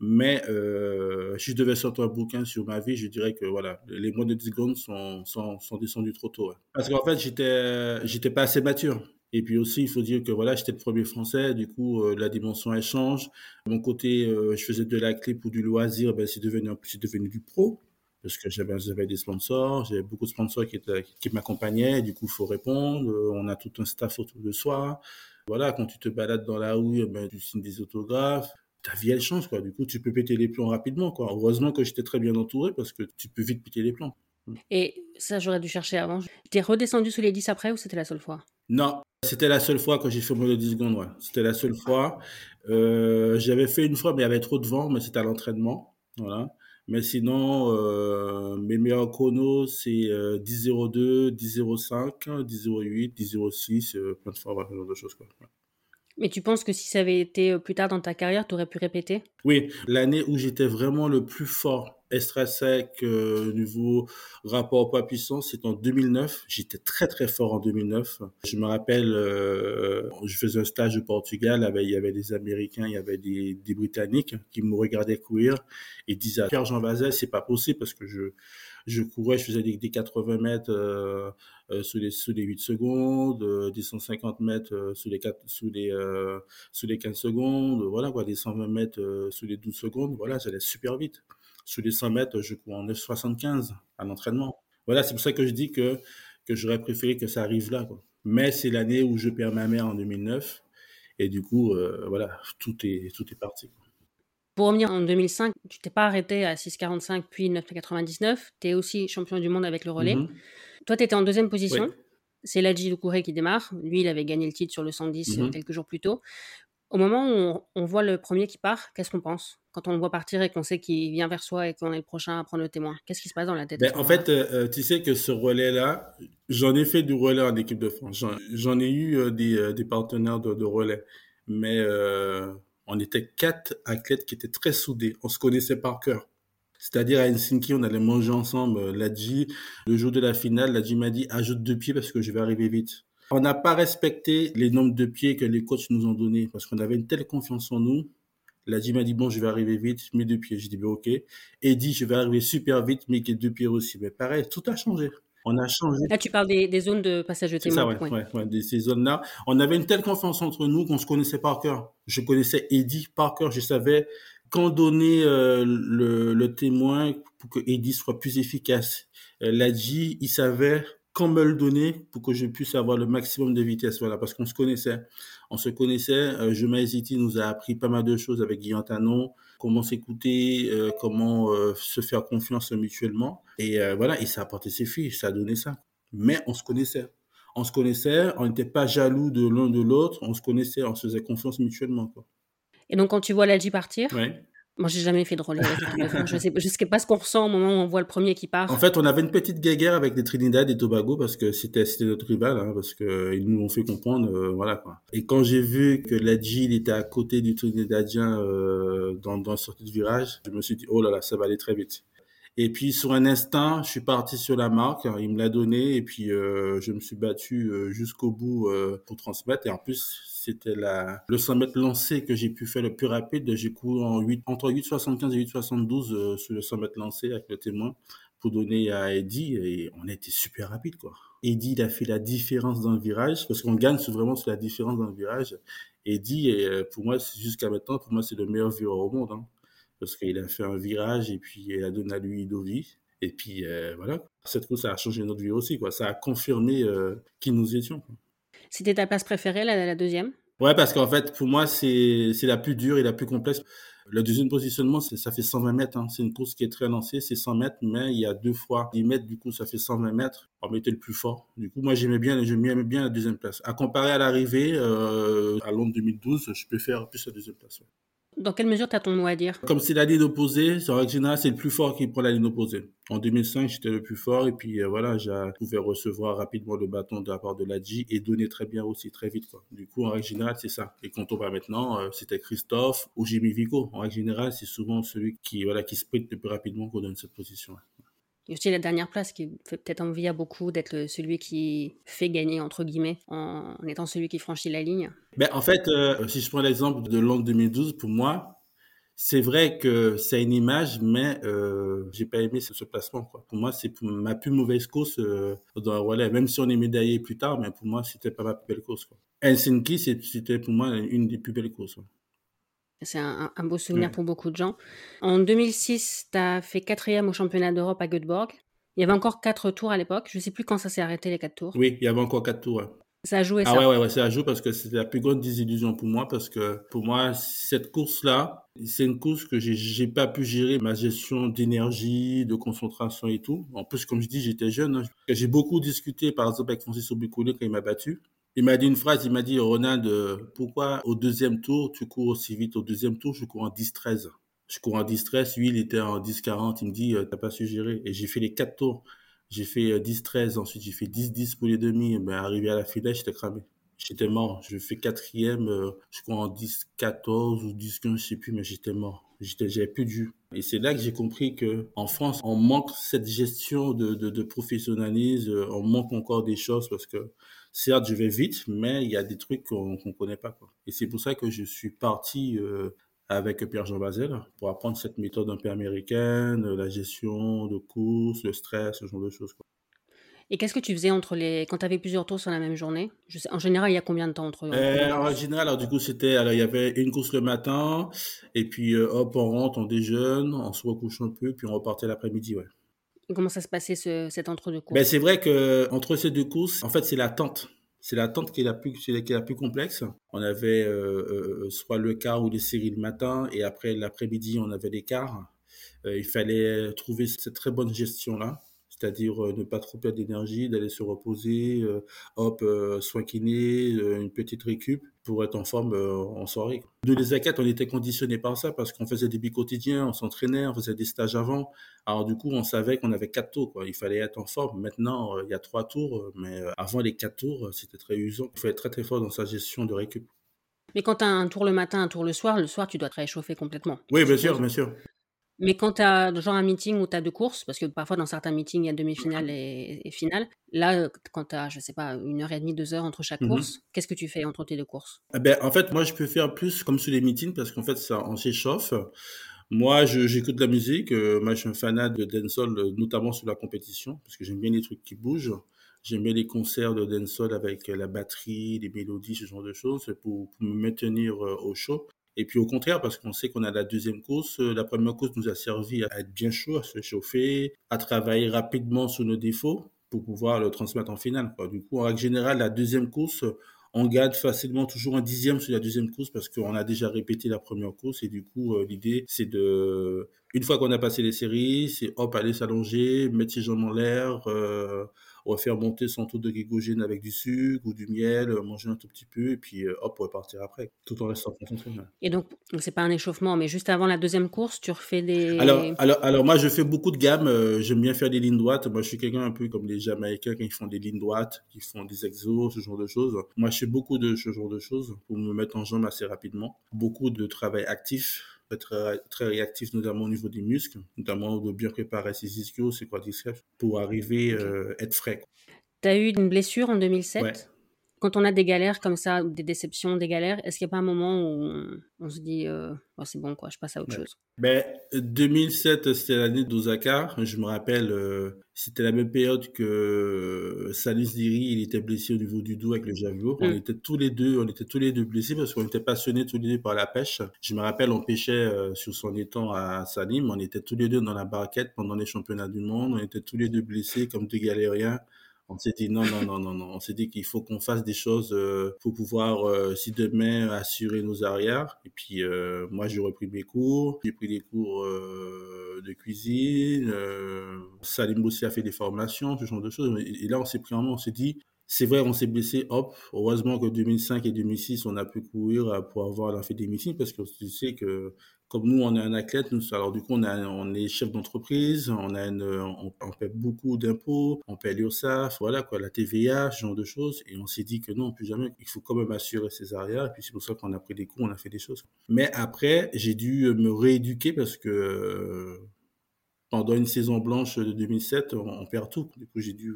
Mais euh, si je devais sortir un bouquin sur ma vie, je dirais que voilà, les moins de 10 secondes sont, sont, descendus trop tôt. ouais. Parce qu'en fait, j'étais j'étais pas assez mature. Et puis aussi, il faut dire que voilà, j'étais le premier français, du coup, euh, la dimension elle change. Mon côté, euh, je faisais de la clé pour du loisir, ben, c'est devenu, c'est devenu du pro parce que j'avais, j'avais des sponsors, j'avais beaucoup de sponsors qui, étaient, qui m'accompagnaient, du coup, il faut répondre, on a tout un staff autour de soi. Voilà, quand tu te balades dans la rue, ben, tu signes des autographes, ta vie, elle change, quoi. Du coup, tu peux péter les plombs rapidement, quoi. Heureusement que j'étais très bien entouré parce que tu peux vite péter les plombs. Et ça, j'aurais dû chercher avant. T'es redescendu sous les 10 après ou c'était la seule fois? Non, c'était la seule fois que j'ai fait moins de 10 secondes, ouais. C'était la seule fois. Euh, j'avais fait une fois, mais il y avait trop de vent, mais c'était à l'entraînement. Voilà. Mais sinon, euh, mes meilleurs chronos, c'est euh, 10.02, 10.05, 10.08, 10.06, plein de fois, voilà, ce genre de choses. Quoi. Mais tu penses que si ça avait été euh, plus tard dans ta carrière, tu aurais pu répéter? Oui, l'année où j'étais vraiment le plus fort extra-sec euh, niveau rapport poids-puissance, c'est en 2009. J'étais très très fort en 2009. Je me rappelle, euh, je faisais un stage au Portugal, il y avait des Américains, il y avait des, Britanniques qui me regardaient courir et disaient Pierre-Jean Vazet, c'est pas possible parce que je je courais, je faisais des, 80 mètres euh, euh, sous, les, sous les 8 secondes, euh, des 150 mètres euh, sous, les 4, sous, les, sous les 15 secondes, voilà quoi, des 120 mètres sous les 12 secondes, voilà, j'allais super vite. Sous les 100 mètres, je cours en 9,75 à l'entraînement. Voilà, c'est pour ça que je dis que, que j'aurais préféré que ça arrive là. Mais c'est l'année où je perds ma mère en 2009. Et du coup, voilà, tout est, tout est parti. Pour revenir en 2005, tu t'es pas arrêté à 6,45 puis 9,99. Tu es aussi champion du monde avec le relais. Mm -hmm. Toi, tu étais en deuxième position. Oui. C'est Ladji Doucouré qui démarre. Lui, il avait gagné le titre sur le 110 mm -hmm. quelques jours plus tôt. Au moment où on, on voit le premier qui part, qu'est-ce qu'on pense? Quand on le voit partir et qu'on sait qu'il vient vers soi et qu'on est le prochain à prendre le témoin, qu'est-ce qui se passe dans la tête? Ben, En fait, euh, tu sais que ce relais-là, j'en ai fait du relais en équipe de France. J'en ai eu euh, des, euh, des, partenaires de, de relais. Mais euh, on était quatre athlètes qui étaient très soudés. On se connaissait par cœur. C'est-à-dire à Helsinki, on allait manger ensemble. Ladji, le jour de la finale, Ladji m'a dit ajoute deux pieds parce que je vais arriver vite. On n'a pas respecté les nombres de pieds que les coachs nous ont donnés parce qu'on avait une telle confiance en nous. Ladji m'a dit bon, je vais arriver vite, mes deux pieds. J'ai dit ben, ok. Et dit je vais arriver super vite, mais deux pieds aussi. Mais pareil, tout a changé on a changé. Là, tu parles des, des zones de passage de témoin. Ça, ouais, ouais. ouais, ouais ces zones-là. On avait une telle confiance entre nous qu'on se connaissait par cœur. Je connaissais Eddie par cœur. Je savais quand donner euh, le, le, témoin pour que Eddie soit plus efficace. Euh, Ladji, il savait quand me le donner pour que je puisse avoir le maximum de vitesse. Voilà, parce qu'on se connaissait. On se connaissait. Euh, Je City nous a appris pas mal de choses avec Guillaume Tanon comment s'écouter, euh, comment euh, se faire confiance mutuellement. Et euh, voilà, et ça a apporté ses filles, ça a donné ça. Mais on se connaissait. On se connaissait, on n'était pas jaloux de l'un de l'autre, on se connaissait, on se faisait confiance mutuellement. Quoi. Et donc, quand tu vois Ladji partir, ouais. Moi, j'ai jamais fait de relais. je sais, je sais pas ce qu'on ressent au moment où on voit le premier qui part. En fait, on avait une petite guéguerre avec les Trinidad et Tobago parce que c'était c'était notre rival, hein, parce que ils nous ont fait comprendre, euh, voilà quoi. Et quand j'ai vu que il était à côté du Trinidadien euh, dans dans la sortie de virage, je me suis dit oh là là, ça va aller très vite. Et puis sur un instant, je suis parti sur la marque, il me l'a donné et puis euh, je me suis battu euh, jusqu'au bout euh, pour transmettre. Et en plus, c'était la le 100 mètres lancé que j'ai pu faire le plus rapide. J'ai couru en 8, entre 8,75 et 8,72 euh, sur le 100 mètres lancé avec le témoin pour donner à Eddie et on a été super rapide quoi. Eddie il a fait la différence dans le virage parce qu'on gagne vraiment sur la différence dans le virage. Eddie, et pour moi, jusqu'à maintenant, pour moi, c'est le meilleur vireur au monde. Hein parce qu'il a fait un virage et puis il a donné à lui Dovi. Et puis euh, voilà, cette course ça a changé notre vie aussi. Quoi. Ça a confirmé euh, qui nous étions. C'était ta place préférée, la, la deuxième? Ouais, parce qu'en fait, pour moi, c'est la plus dure et la plus complexe. Le deuxième positionnement, ça fait 120 mètres. Hein. C'est une course qui est très lancée, c'est 100 mètres, mais il y a deux fois 10 mètres, du coup, ça fait 120 mètres. On mettait le plus fort. Du coup, moi, j'aimais bien, j'aimais bien la deuxième place. À comparer à l'arrivée, euh, à Londres 2012, je préfère plus la deuxième place. Ouais. Dans quelle mesure tu as ton mot à dire? Comme c'est la ligne opposée, en règle générale, c'est le plus fort qui prend la ligne opposée. En 2005, j'étais le plus fort et puis euh, voilà, je pouvais recevoir rapidement le bâton de la part de l'Adji et donner très bien aussi, très vite. Du coup, en règle générale, c'est ça. Et quand on va maintenant, euh, c'était Christophe ou Jimmy Vico. En règle générale, c'est souvent celui qui, voilà, qui sprint le plus rapidement qu'on donne cette position. -là. Il aussi la dernière place qui fait peut-être envie à beaucoup d'être celui qui fait gagner, entre guillemets, en, étant celui qui franchit la ligne. Ben, en fait, euh, si je prends l'exemple de Londres 2012, pour moi, c'est vrai que c'est une image, mais euh, j'ai pas aimé ce, ce placement. Quoi. Pour moi, c'est ma plus mauvaise course euh, dans le relais. Même si on est médaillé plus tard, mais pour moi, c'était pas ma plus belle course. Helsinki, c'était pour moi une des plus belles courses. C'est un, un, beau souvenir pour beaucoup de gens. En 2006, tu as fait quatrième au championnat d'Europe à Göteborg. Il y avait encore quatre tours à l'époque. Je ne sais plus quand ça s'est arrêté, les quatre tours. Oui, il y avait encore quatre tours. Ça a joué ah ça. ouais, ouais, ouais, ça a joué parce que c'était la plus grande désillusion pour moi parce que pour moi, cette course-là, c'est une course que j'ai pas pu gérer ma gestion d'énergie, de concentration et tout. En plus, comme je dis, j'étais jeune. Hein. J'ai beaucoup discuté, par exemple, avec Francis Obicoulé quand il m'a battu. Il m'a dit une phrase, il m'a dit, Ronald, pourquoi au deuxième tour, tu cours aussi vite? Au deuxième tour, je cours en 10-13. Je cours en 10-13, lui, il était en 10-40. Il me dit, t'as pas su gérer. Et j'ai fait les quatre tours. J'ai fait 10-13, ensuite j'ai fait 10-10 pour les demi. Ben, arrivé à la finale, j'étais cramé. J'étais mort. Je fais quatrième, euh, je crois en 10-14 ou 10-15, je sais plus, mais j'étais mort. J'étais, j'avais plus jus. Et c'est là que j'ai compris que en France, on manque cette gestion de, de, de professionnalisme, on manque encore des choses parce que certes, je vais vite, mais il y a des trucs qu'on qu'on connaît pas. Quoi. Et c'est pour ça que je suis parti euh, avec Pierre-Jean Bazel pour apprendre cette méthode un peu américaine, la gestion de course, le stress, ce genre de choses. Quoi. Et qu'est-ce que tu faisais entre les quand tu avais plusieurs tours sur la même journée? Je sais, En général, il y a combien de temps entre, entre euh, En général, alors du coup, c'était alors il y avait une course le matin et puis euh, hop, on rentre, on déjeune, on se recouche un peu, puis on repartait l'après-midi, ouais. Et comment ça se passait ce, cet entre-deux courses ben, c'est vrai que entre ces deux courses, en fait, c'est l'attente. C'est l'attente qui est la plus qui est la plus complexe. On avait euh, euh, soit le quart ou les séries le matin et après l'après-midi, on avait les quarts. Euh, il fallait trouver cette très bonne gestion là c'est-à-dire euh, ne pas trop perdre d'énergie, d'aller se reposer, euh, hop, euh, soin kiné, une petite récup pour être en forme en soirée. Nous, les on était conditionnés par ça parce qu'on faisait des quotidiens, on s'entraînait, on faisait des stages avant. Alors du coup, on savait qu'on avait quatre tours, quoi. Il fallait être en forme. Maintenant, il y a trois tours, mais avant les quatre tours, c'était très usant. Il faut être très très fort dans sa gestion de récup. Mais quand tu as un tour le matin, un tour le soir, le soir, tu dois te réchauffer complètement. Oui, bien sûr, bien sûr. Mais quand tu as genre un meeting où tu as deux courses, parce que parfois dans certains meetings, il y a demi-finale et, et, finale, là, quand tu as, je sais pas, une heure et demie, deux heures entre chaque Mhm. course, qu'est-ce que tu fais entre tes deux courses? Eh ben, en fait, moi, je peux faire plus comme sur les meetings parce qu'en fait, ça, on s'échauffe. Moi, j'écoute de la musique. euh, moi, je suis un fanat de dancehall, euh, notamment sur la compétition, parce que j'aime bien les trucs qui bougent. J'aime bien les concerts de dancehall avec euh, la batterie, les mélodies, ce genre de choses, pour, pour me maintenir euh, au chaud. Et puis au contraire, parce qu'on sait qu'on a la deuxième course, euh, la première course nous a servi à être bien chaud, à se chauffer, à travailler rapidement sur nos défauts pour pouvoir le transmettre en finale. Du coup, en règle générale, la deuxième course, on gagne facilement toujours un dixième sur la deuxième course parce qu'on a déjà répété la première course et du coup euh, l'idée c'est de une fois qu'on a passé les séries c'est hop aller s'allonger mettre ses jambes en l'air euh, refaire monter son taux de glycogène avec du sucre ou du miel euh, manger un tout petit peu et puis euh, hop repartir après tout en restant concentré. Et donc, donc c'est pas un échauffement, mais juste avant la deuxième course, tu refais des. alors, alors, alors moi je fais beaucoup de gammes euh, j'aime bien faire des lignes droites moi je suis quelqu'un un peu comme les Jamaïcains quand ils font des lignes droites qui font des exos ce genre de choses moi je fais beaucoup de ce genre de choses pour me mettre en jambe assez rapidement beaucoup de travail actif très, très réactif, notamment au niveau des muscles, notamment de bien préparer ses ischios, ses quadriceps, pour arriver à euh, être frais. Tu as eu une blessure en 2007 Ouais. Quand on a des galères comme ça, des déceptions, des galères, est-ce qu'il n'y a pas un moment où on, on se dit euh, oh, c'est bon, quoi, je passe à autre Ouais. chose? Ben, 2007, c'était l'année d'Osaka. Je me rappelle, euh, c'était la même période que euh, Salis Diri, il était blessé au niveau du dos avec le javelot. On Mm. était tous les deux, on était tous les deux blessés parce qu'on était passionnés tous les deux par la pêche. Je me rappelle, on pêchait euh, sur son étang à Salim. On était tous les deux dans la barquette pendant les championnats du monde. On était tous les deux blessés comme deux galériens. On s'est dit non, non, non, non, non. On s'est dit qu'il faut qu'on fasse des choses euh, pour pouvoir, euh, si demain, assurer nos arrières. Et puis, euh, moi, j'ai repris mes cours. J'ai pris des cours de cuisine. Salim aussi a fait des formations, ce genre de choses. Et là, on s'est pris en main. On s'est dit, c'est vrai, on s'est blessé, hop. Heureusement que 2005 et 2006, on a pu courir euh, pour avoir on meetings parce que tu sais que comme nous, on est un athlète, alors du coup, on, on est chef d'entreprise, on on, on paie beaucoup d'impôts, on paie l'URSSAF, voilà quoi, la TVA, ce genre de choses, et on s'est dit que non, plus jamais, il faut quand même assurer ses arrières, et puis c'est pour ça qu'on a pris des cours, on a fait des choses. Mais après, j'ai dû me rééduquer parce que pendant une saison blanche de 2007, on, perd tout. Du coup, j'ai dû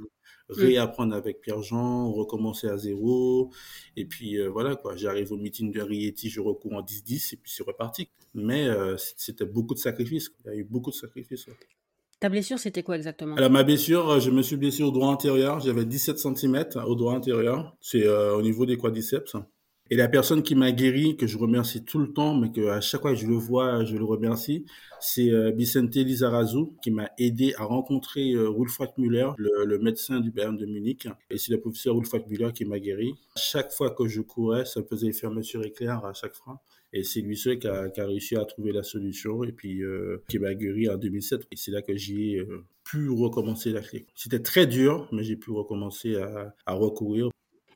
réapprendre avec Pierre-Jean, recommencer à zéro. Et puis euh, voilà, quoi. J'arrive au meeting de Rieti, je recours en 10-10 et puis c'est reparti. Mais euh, c'était beaucoup de sacrifices. Il y a eu beaucoup de sacrifices. Ta blessure, c'était quoi exactement? Alors, ma blessure, euh, je me suis blessé au droit antérieur. J'avais 17 cm au droit antérieur. C'est au niveau des quadriceps. Et la personne qui m'a guéri, que je remercie tout le temps, mais que à chaque fois que je le vois, je le remercie, c'est euh, Vicente Lizarazu qui m'a aidé à rencontrer euh, Wolfgang Müller, le, médecin du Bayern de Munich. Et c'est le professeur Wolfgang Müller qui m'a guéri. Chaque fois que je courais, ça faisait fermeture éclair à chaque fois. Et c'est lui seul qui a, réussi à trouver la solution et puis euh, qui m'a guéri en 2007. Et c'est là que j'ai euh, pu recommencer la clé. C'était très dur, mais j'ai pu recommencer à recourir.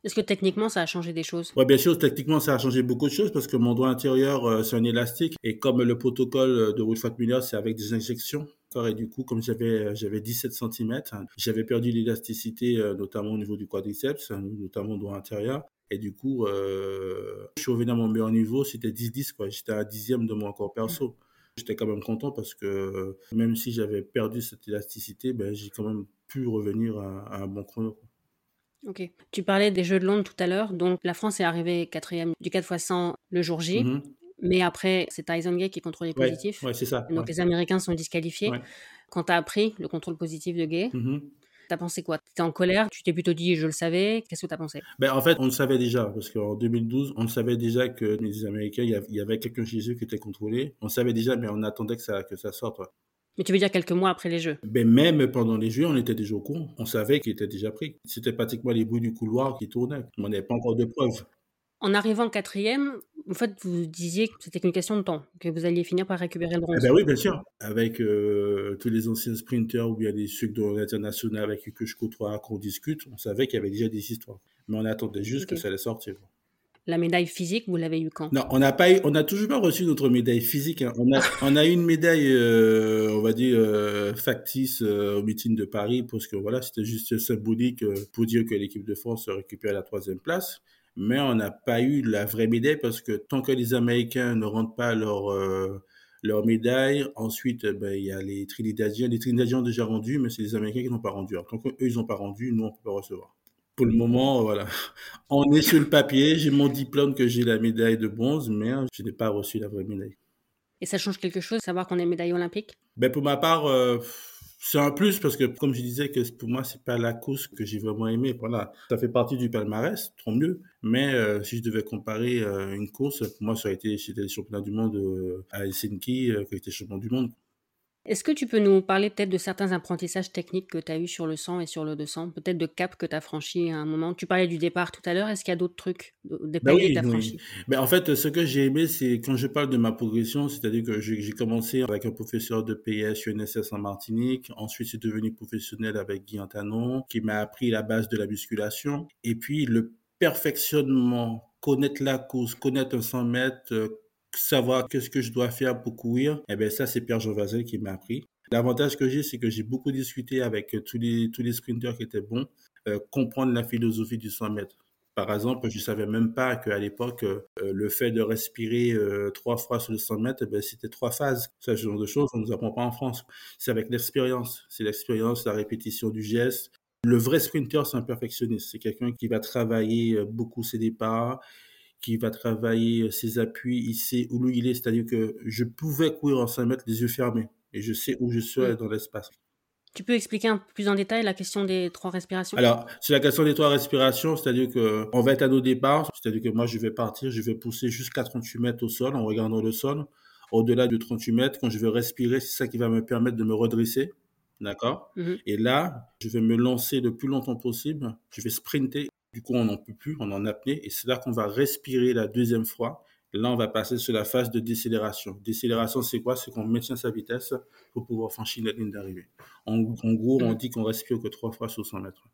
Est-ce que techniquement, ça a changé des choses? Oui, bien sûr, techniquement, ça a changé beaucoup de choses parce que mon doigt intérieur, euh, c'est un élastique. Et comme le protocole de Wolfgang Müller, c'est avec des injections. Et du coup, comme j'avais euh, j'avais 17 cm, j'avais perdu l'élasticité, euh, notamment au niveau du quadriceps, notamment au doigt intérieur. Et du coup, je suis revenu à mon meilleur niveau, c'était 10-10, quoi. J'étais à un dixième de mon corps perso. J'étais quand même content parce que même si j'avais perdu cette élasticité, ben, j'ai quand même pu revenir à, un bon chrono. Ok. Tu parlais des Jeux de Londres tout à l'heure. Donc, la France est arrivée quatrième du 4 x 100 le jour J. Mm-hmm. Mais après, c'est Tyson Gay qui contrôlait les positifs. Ouais, c'est ça. Donc, les Américains sont disqualifiés. Quand tu as appris le contrôle positif de Gay, mm-hmm. tu as pensé quoi? Tu étais en colère Tu t'es plutôt dit, je le savais Qu'est-ce que tu as pensé? Ben, En fait, on le savait déjà. Parce qu'en 2012, on savait déjà que les Américains, il y avait quelqu'un chez eux qui était contrôlé. On savait déjà, mais on attendait que ça, que ça sorte. Mais tu veux dire quelques mois après les Jeux? Ben Même pendant les Jeux, on était déjà au courant. On savait qu'il était déjà pris. C'était pratiquement les bruits du couloir qui tournaient. On n'avait pas encore de preuves. En arrivant quatrième, en fait, vous disiez que c'était qu'une question de temps, que vous alliez finir par récupérer le bronze. Eh ben oui, bien sûr. Avec euh, tous les anciens sprinters ou bien des ceux de l'international avec qui je côtoie, qu'on discute, on savait qu'il y avait déjà des histoires. Mais on attendait juste que ça allait sortir. La médaille physique, vous l'avez eu quand? Non, on n'a pas, eu, on a toujours pas reçu notre médaille physique. Hein. On a, [laughs] on a eu une médaille, euh, on va dire euh, factice euh, au meeting de Paris, parce que voilà, c'était juste symbolique pour dire que l'équipe de France récupère la troisième place. Mais on n'a pas eu la vraie médaille parce que tant que les Américains ne rendent pas leur leur médaille. Ensuite, ben, il y a les Trinidadiens. Les Trinidadiens ont déjà rendu, mais c'est les Américains qui n'ont pas rendu. tant qu'eux, ils n'ont pas rendu, nous, on ne peut pas recevoir pour le moment, voilà. [laughs] On est sur le papier. J'ai mon diplôme que j'ai la médaille de bronze, mais je n'ai pas reçu la vraie médaille. Et ça change quelque chose, savoir qu'on est médaille olympique? Ben Pour ma part, euh, c'est un plus parce que, comme je disais, que pour moi, c'est pas la course que j'ai vraiment aimé. Voilà, ça fait partie du palmarès, trop mieux. Mais euh, si je devais comparer euh, une course, pour moi, ça aurait été, c'était le championnat du monde à Helsinki, qui était champion du monde. Est-ce que tu peux nous parler peut-être de certains apprentissages techniques que tu as eu sur le 100 et sur le 200 Peut-être de cap que tu as franchi à un moment? Tu parlais du départ tout à l'heure. Est-ce qu'il y a d'autres trucs, des paliers que tu as franchis? Ben En fait, ce que j'ai aimé, c'est quand je parle de ma progression, c'est-à-dire que j'ai commencé avec un professeur de PS UNSS en Martinique. Ensuite, c'est devenu professionnel avec Guy Antanon, qui m'a appris la base de la musculation. Et puis, le perfectionnement, connaître la course, connaître un 100 mètres, savoir qu'est-ce que je dois faire pour courir, eh bien ça, c'est Pierre Jean Vazel qui m'a appris. L'avantage que j'ai, c'est que j'ai beaucoup discuté avec euh, tous les, tous les sprinteurs qui étaient bons, euh, comprendre la philosophie du 100 mètres. Par exemple, je savais même pas qu'à l'époque, euh, le fait de respirer trois fois sur le 100 mètres, eh c'était trois phases. Ce genre de choses, on ne nous apprend pas en France. C'est avec l'expérience. C'est l'expérience, la répétition du geste. Le vrai sprinter, c'est un perfectionniste. C'est quelqu'un qui va travailler beaucoup ses départs, qui va travailler euh, ses appuis, il sait où il est, c'est-à-dire que je pouvais courir en 5 mètres les yeux fermés et je sais où je suis dans l'espace. Tu peux expliquer un peu plus en détail la question des trois respirations? Alors, c'est la question des trois respirations, c'est-à-dire que on va être à nos départs, c'est-à-dire que moi je vais partir, je vais pousser jusqu'à 38 mètres au sol en regardant le sol. Au-delà de 38 mètres, quand je vais respirer, c'est ça qui va me permettre de me redresser. D'accord? Mmh Et là, je vais me lancer le plus longtemps possible. Je vais sprinter du coup, on n'en peut plus, on en apnée, et c'est là qu'on va respirer la deuxième fois. Là, on va passer sur la phase de décélération. Décélération, c'est quoi? C'est qu'on maintient sa vitesse pour pouvoir franchir la ligne d'arrivée. En, gros, on dit qu'on respire que trois fois sur 100 mètres.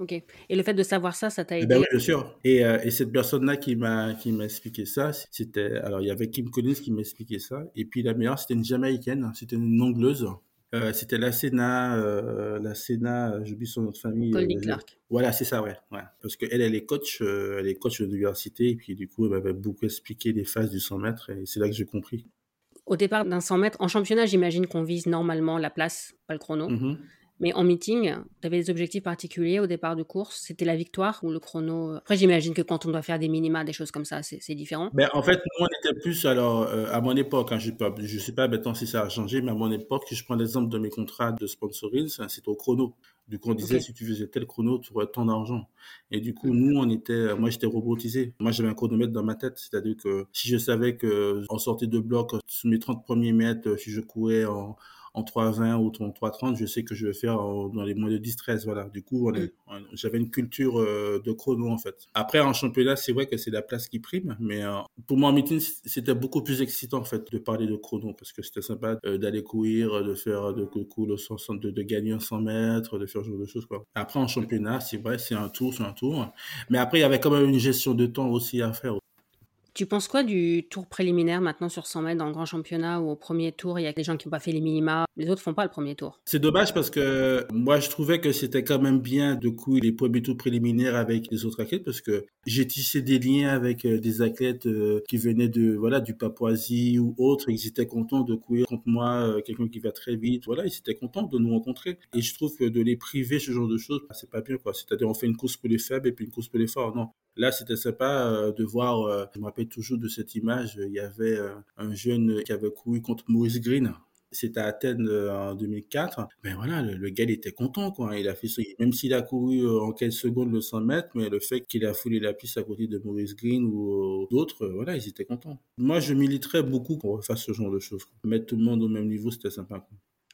Ok. Et le fait de savoir ça, ça t'a eh aidé? ben bien sûr. Et, euh, et cette personne-là qui m'a qui m'a expliqué ça, c'était alors il y avait Kim Collins qui m'a expliqué ça, et puis la meilleure, c'était une Jamaïcaine, c'était une Angleuse euh, c'était la Sénat, euh, la Sénat, j'oublie son nom de famille. Goldie euh, Clark. Voilà, c'est ça, ouais, ouais. Parce qu'elle, elle est coach, elle est coach de l'université, et puis du coup, elle m'avait beaucoup expliqué les phases du 100 mètres, et c'est là que j'ai compris. Au départ d'un 100 mètres, en championnat, j'imagine qu'on vise normalement la place, pas le chrono. Mhm. Mais en meeting, tu avais des objectifs particuliers au départ de course C'était la victoire ou le chrono Après, j'imagine que quand on doit faire des minima, des choses comme ça, c'est différent. Ben, en fait, nous, on était plus, alors, euh, à mon époque, hein, je ne sais pas maintenant si ça a changé, mais à mon époque, si je prends l'exemple de mes contrats de sponsoring, c'était au chrono. Du coup, on disait, si tu faisais tel chrono, tu aurais tant d'argent. Et du coup, nous, on était, moi, j'étais robotisé. Moi, j'avais un chronomètre dans ma tête. C'est-à-dire que si je savais que en sortie de bloc, sur mes 30 premiers mètres, si je courais en, en 3,20 ou en 3,30, je sais que je vais faire dans les moins de 10-13. Voilà. Du coup, j'avais une culture euh, de chrono, en fait. Après, en championnat, c'est vrai que c'est la place qui prime, mais euh, pour moi, en meeting, c'était beaucoup plus excitant, en fait, de parler de chrono, parce que c'était sympa euh, d'aller courir, de faire de, de, de, de gagner un 100 mètres, de faire ce genre de choses, quoi. Après, en championnat, c'est vrai, c'est un tour, c'est un tour. Mais après, il y avait quand même une gestion de temps aussi à faire. Tu penses quoi du tour préliminaire maintenant sur 100 mètres dans le grand championnat où au premier tour, il y a des gens qui n'ont pas fait les minima, les autres font pas le premier tour? C'est dommage parce que moi, je trouvais que c'était quand même bien de courir les premiers tours préliminaires avec les autres athlètes parce que j'ai tissé des liens avec euh, des athlètes euh, qui venaient de voilà du Papouasie ou autres. Ils étaient contents de courir contre moi, euh, quelqu'un qui va très vite. Voilà, ils étaient contents de nous rencontrer. Et je trouve que de les priver ce genre de choses, bah, c'est pas bien quoi. C'est-à-dire on fait une course pour les faibles et puis une course pour les forts. Non, Là, c'était sympa de voir, je me rappelle toujours de cette image, il y avait un jeune qui avait couru contre Maurice Green. C'était à Athènes en 2004. Mais voilà, le, gars, il était content, quoi. Il a fait. Même s'il a couru en quelques secondes le 100 mètres, mais le fait qu'il a foulé la piste à côté de Maurice Green ou d'autres, voilà, ils étaient contents. Moi, je militerais beaucoup qu'on fasse ce genre de choses. Mettre tout le monde au même niveau, c'était sympa.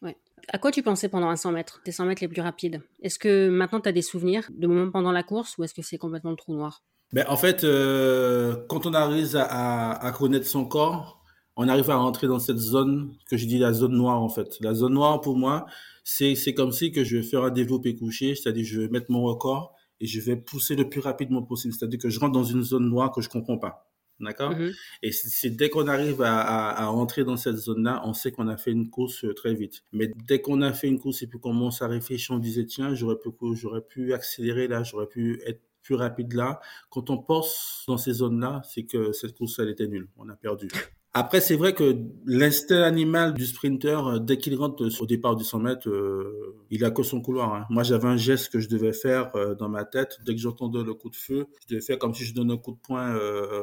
Ouais. À quoi tu pensais pendant un 100 mètres, tes 100 mètres les plus rapides? Est-ce que maintenant tu as des souvenirs de moments pendant la course ou est-ce que c'est complètement le trou noir? Ben, En fait, euh, quand on arrive à, à, connaître son corps, on arrive à rentrer dans cette zone que je dis la zone noire en fait. La zone noire pour moi, c'est comme si que je vais faire un développé couché, c'est-à-dire je vais mettre mon record et je vais pousser le plus rapidement possible. C'est-à-dire que je rentre dans une zone noire que je comprends pas. D'accord? Mm-hmm. Et c'est dès qu'on arrive à, à, à, rentrer dans cette zone-là, on sait qu'on a fait une course euh, très vite. Mais dès qu'on a fait une course et puis qu'on commence à réfléchir, on disait, tiens, j'aurais pu, j'aurais pu accélérer là, j'aurais pu être plus rapide là. Quand on pense dans ces zones-là, c'est que cette course, elle était nulle. On a perdu. Après, c'est vrai que l'instinct animal du sprinter, euh, dès qu'il rentre au départ du 100 mètres, euh, il a que son couloir. Hein. Moi, j'avais un geste que je devais faire euh, dans ma tête. Dès que j'entendais le coup de feu, je devais faire comme si je donnais un coup de poing,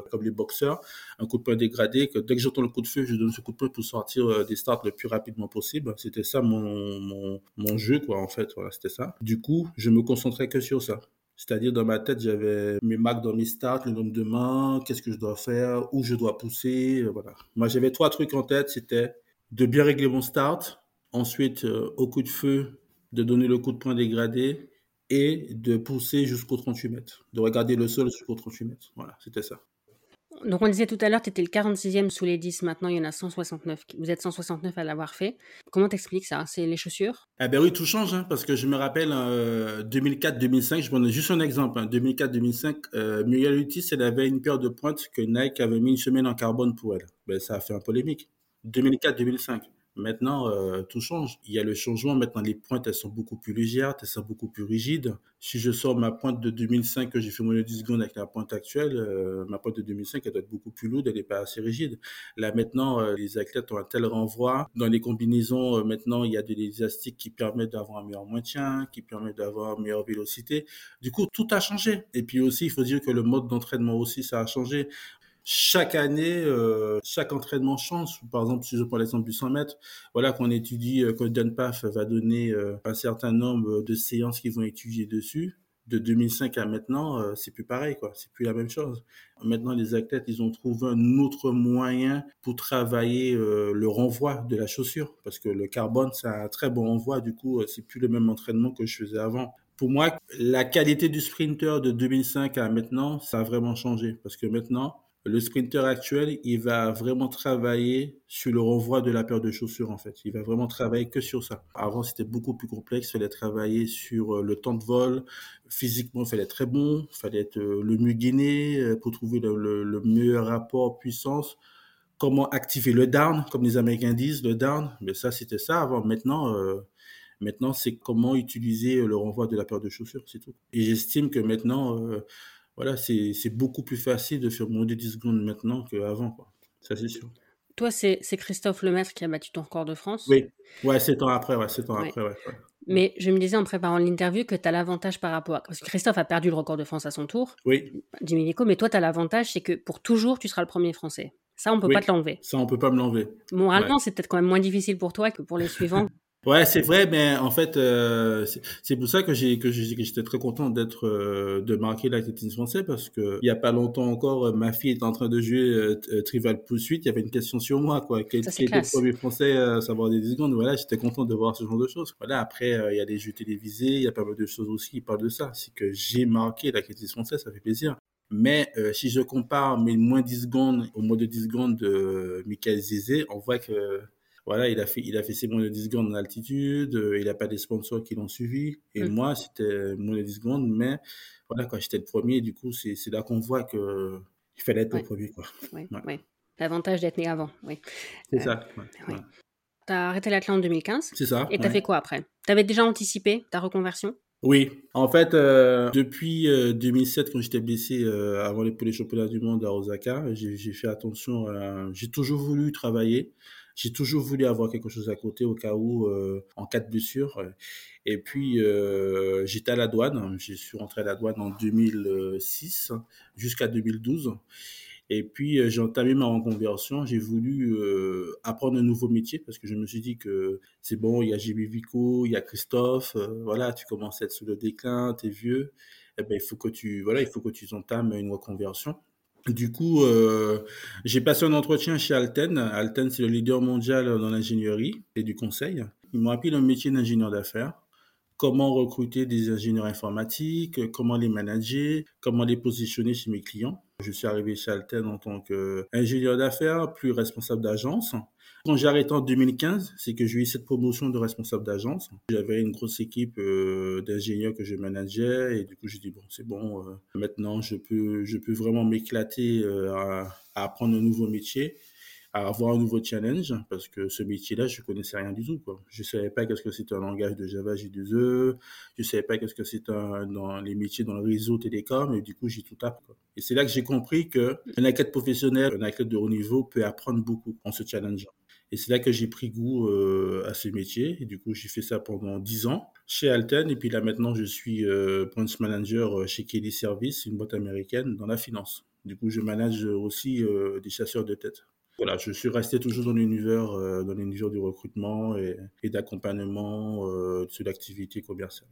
comme les boxeurs, un coup de poing dégradé. Que dès que j'entends le coup de feu, je donne ce coup de poing pour sortir des starts le plus rapidement possible. C'était ça mon, mon, mon jeu, quoi, en fait. Voilà, c'était ça. Du coup, je me concentrais que sur ça. C'est-à-dire, dans ma tête, j'avais mes marques dans mes starts, le nombre de mains, qu'est-ce que je dois faire, où je dois pousser, euh, voilà. Moi, j'avais trois trucs en tête. C'était de bien régler mon start, ensuite, euh, au coup de feu, de donner le coup de poing dégradé et de pousser jusqu'au 38 mètres, de regarder le sol jusqu'au 38 mètres. Voilà, c'était ça. Donc on disait tout à l'heure, tu étais le 46e sous les 10, maintenant il y en a 169. Vous êtes 169 à l'avoir fait. Comment t'expliques ça? C'est les chaussures? Ah ben oui, tout change, hein, parce que je me rappelle 2004-2005, euh, je prends juste un exemple. 2004-2005, hein. euh, Muriel Lutis, elle avait une paire de pointes que Nike avait mis une semaine en carbone pour elle. Ben, ça a fait un polémique. 2004-2005. Maintenant, euh, tout change. Il y a le changement. Maintenant, les pointes, elles sont beaucoup plus légères, elles sont beaucoup plus rigides. Si je sors ma pointe de 2005 que j'ai fait mon 10 secondes avec la pointe actuelle, euh, ma pointe de 2005, elle doit être beaucoup plus lourde, elle n'est pas assez rigide. Là, maintenant, euh, les athlètes ont un tel renvoi. Dans les combinaisons, maintenant, il y a des élastiques qui permettent d'avoir un meilleur maintien, qui permettent d'avoir une meilleure vélocité. Du coup, tout a changé. Et puis aussi, il faut dire que le mode d'entraînement aussi, ça a changé chaque année, euh, chaque entraînement change. Par exemple, si je prends l'exemple du 100 mètres, voilà qu'on étudie, euh, que DunPath va donner euh, un certain nombre de séances qu'ils vont étudier dessus. De 2005 à maintenant, euh, c'est plus pareil, quoi. C'est plus la même chose. Maintenant, les athlètes, ils ont trouvé un autre moyen pour travailler le renvoi de la chaussure, parce que le carbone, c'est un très bon renvoi. Du coup, c'est plus le même entraînement que je faisais avant pour moi, la qualité du sprinter de 2005 à maintenant, ça a vraiment changé. Parce que maintenant, le sprinter actuel, il va vraiment travailler sur le renvoi de la paire de chaussures, en fait. Il va vraiment travailler que sur ça. Avant, c'était beaucoup plus complexe. Il fallait travailler sur euh, le temps de vol. Physiquement, il fallait être très bon. Il fallait être euh, le mieux gainé euh, pour trouver le, meilleur rapport puissance. Comment activer le down, comme les Américains disent, le down. Mais ça, c'était ça avant. Maintenant, maintenant, c'est comment utiliser le renvoi de la paire de chaussures, c'est tout. Et j'estime que maintenant, voilà, c'est beaucoup plus facile de faire de 10 secondes maintenant qu'avant. Ça, c'est sûr. Toi, c'est Christophe Lemaître qui a battu ton record de France? Oui, ouais, sept ans après, ouais, sept ans après, ouais. Mais je me disais en préparant l'interview que tu as l'avantage par rapport à... Parce que Christophe a perdu le record de France à son tour. Oui. Jimmy Nico, mais toi, tu as l'avantage, c'est que pour toujours, tu seras le premier Français. Ça, on peut pas te l'enlever. Ça, on peut pas me l'enlever. Moralement, c'est peut-être quand même moins difficile pour toi que pour les suivants. [laughs] Ouais, c'est vrai, mais en fait, euh, c'est pour ça que j'ai que j'étais très content d'être euh, de marquer l'athlétisme français parce que il y a pas longtemps encore, euh, ma fille est en train de jouer euh, Trivial Pursuit, il y avait une question sur moi, quoi. Quel, était le premier français à savoir des 10 secondes Voilà, j'étais content de voir ce genre de choses. Voilà, après, il y a des jeux télévisés, il y a pas mal de choses aussi qui parlent de ça. C'est que j'ai marqué l'athlétisme français, ça fait plaisir. Mais si je compare mes moins 10 secondes au moins de 10 secondes de Michael Zizé, on voit que voilà, il a fait, il a fait ses moins de 10 secondes en altitude, euh, il n'a pas des sponsors qui l'ont suivi. Et moi, c'était moins de 10 secondes, mais voilà, quand j'étais le premier, du coup, c'est là qu'on voit que il fallait être le premier, quoi. Oui, L'avantage d'être né avant, oui. C'est ça. Euh, tu as arrêté l'athlète en 2015. C'est ça. Et tu as fait quoi après? Tu avais déjà anticipé ta reconversion? Oui, en fait, euh, depuis 2007, quand j'étais blessé avant les, les championnats du monde à Osaka, j'ai fait attention. j'ai toujours voulu travailler. J'ai toujours voulu avoir quelque chose à côté au cas où, euh, en cas de blessure. Et puis, euh, j'étais à la douane. Je suis rentré à la douane en 2006 jusqu'à 2012. Et puis, euh, j'ai entamé ma reconversion. J'ai voulu euh, apprendre un nouveau métier parce que je me suis dit que c'est bon, il y a JB Vico, il y a Christophe. Euh, voilà, tu commences à être sur le déclin, tu es vieux. Eh ben, il faut que tu, voilà, il faut que tu entames une reconversion. Du coup, euh, j'ai passé un entretien chez Alten. Alten, c'est le leader mondial dans l'ingénierie et du conseil. Ils m'ont appris le métier d'ingénieur d'affaires. Comment recruter des ingénieurs informatiques, comment les manager, comment les positionner chez mes clients. Je suis arrivé chez Alten en tant qu'ingénieur d'affaires, plus responsable d'agence. Quand j'ai arrêté en 2015, c'est que j'ai eu cette promotion de responsable d'agence. J'avais une grosse équipe euh, d'ingénieurs que je manageais et du coup j'ai dit bon c'est bon, euh, maintenant je peux je peux vraiment m'éclater euh, à, à, apprendre un nouveau métier, à avoir un nouveau challenge parce que ce métier-là je connaissais rien du tout quoi. Je savais pas qu'est-ce que c'était un langage de Java J2E, je savais pas qu'est-ce que c'était dans les métiers dans le réseau télécom et du coup j'ai tout appris. Et c'est là que j'ai compris que un athlète professionnel, un athlète de haut niveau peut apprendre beaucoup en se challengeant. Et c'est là que j'ai pris goût euh, à ce métier. Du coup, j'ai fait ça pendant 10 ans chez Alten. Et puis là, maintenant, je suis euh, branch manager euh, chez Kelly Service, une boîte américaine, dans la finance. Du coup, je manage aussi euh, des chasseurs de tête. Voilà, je suis resté toujours dans l'univers, dans l'univers du recrutement et, et d'accompagnement sur l'activité commerciale.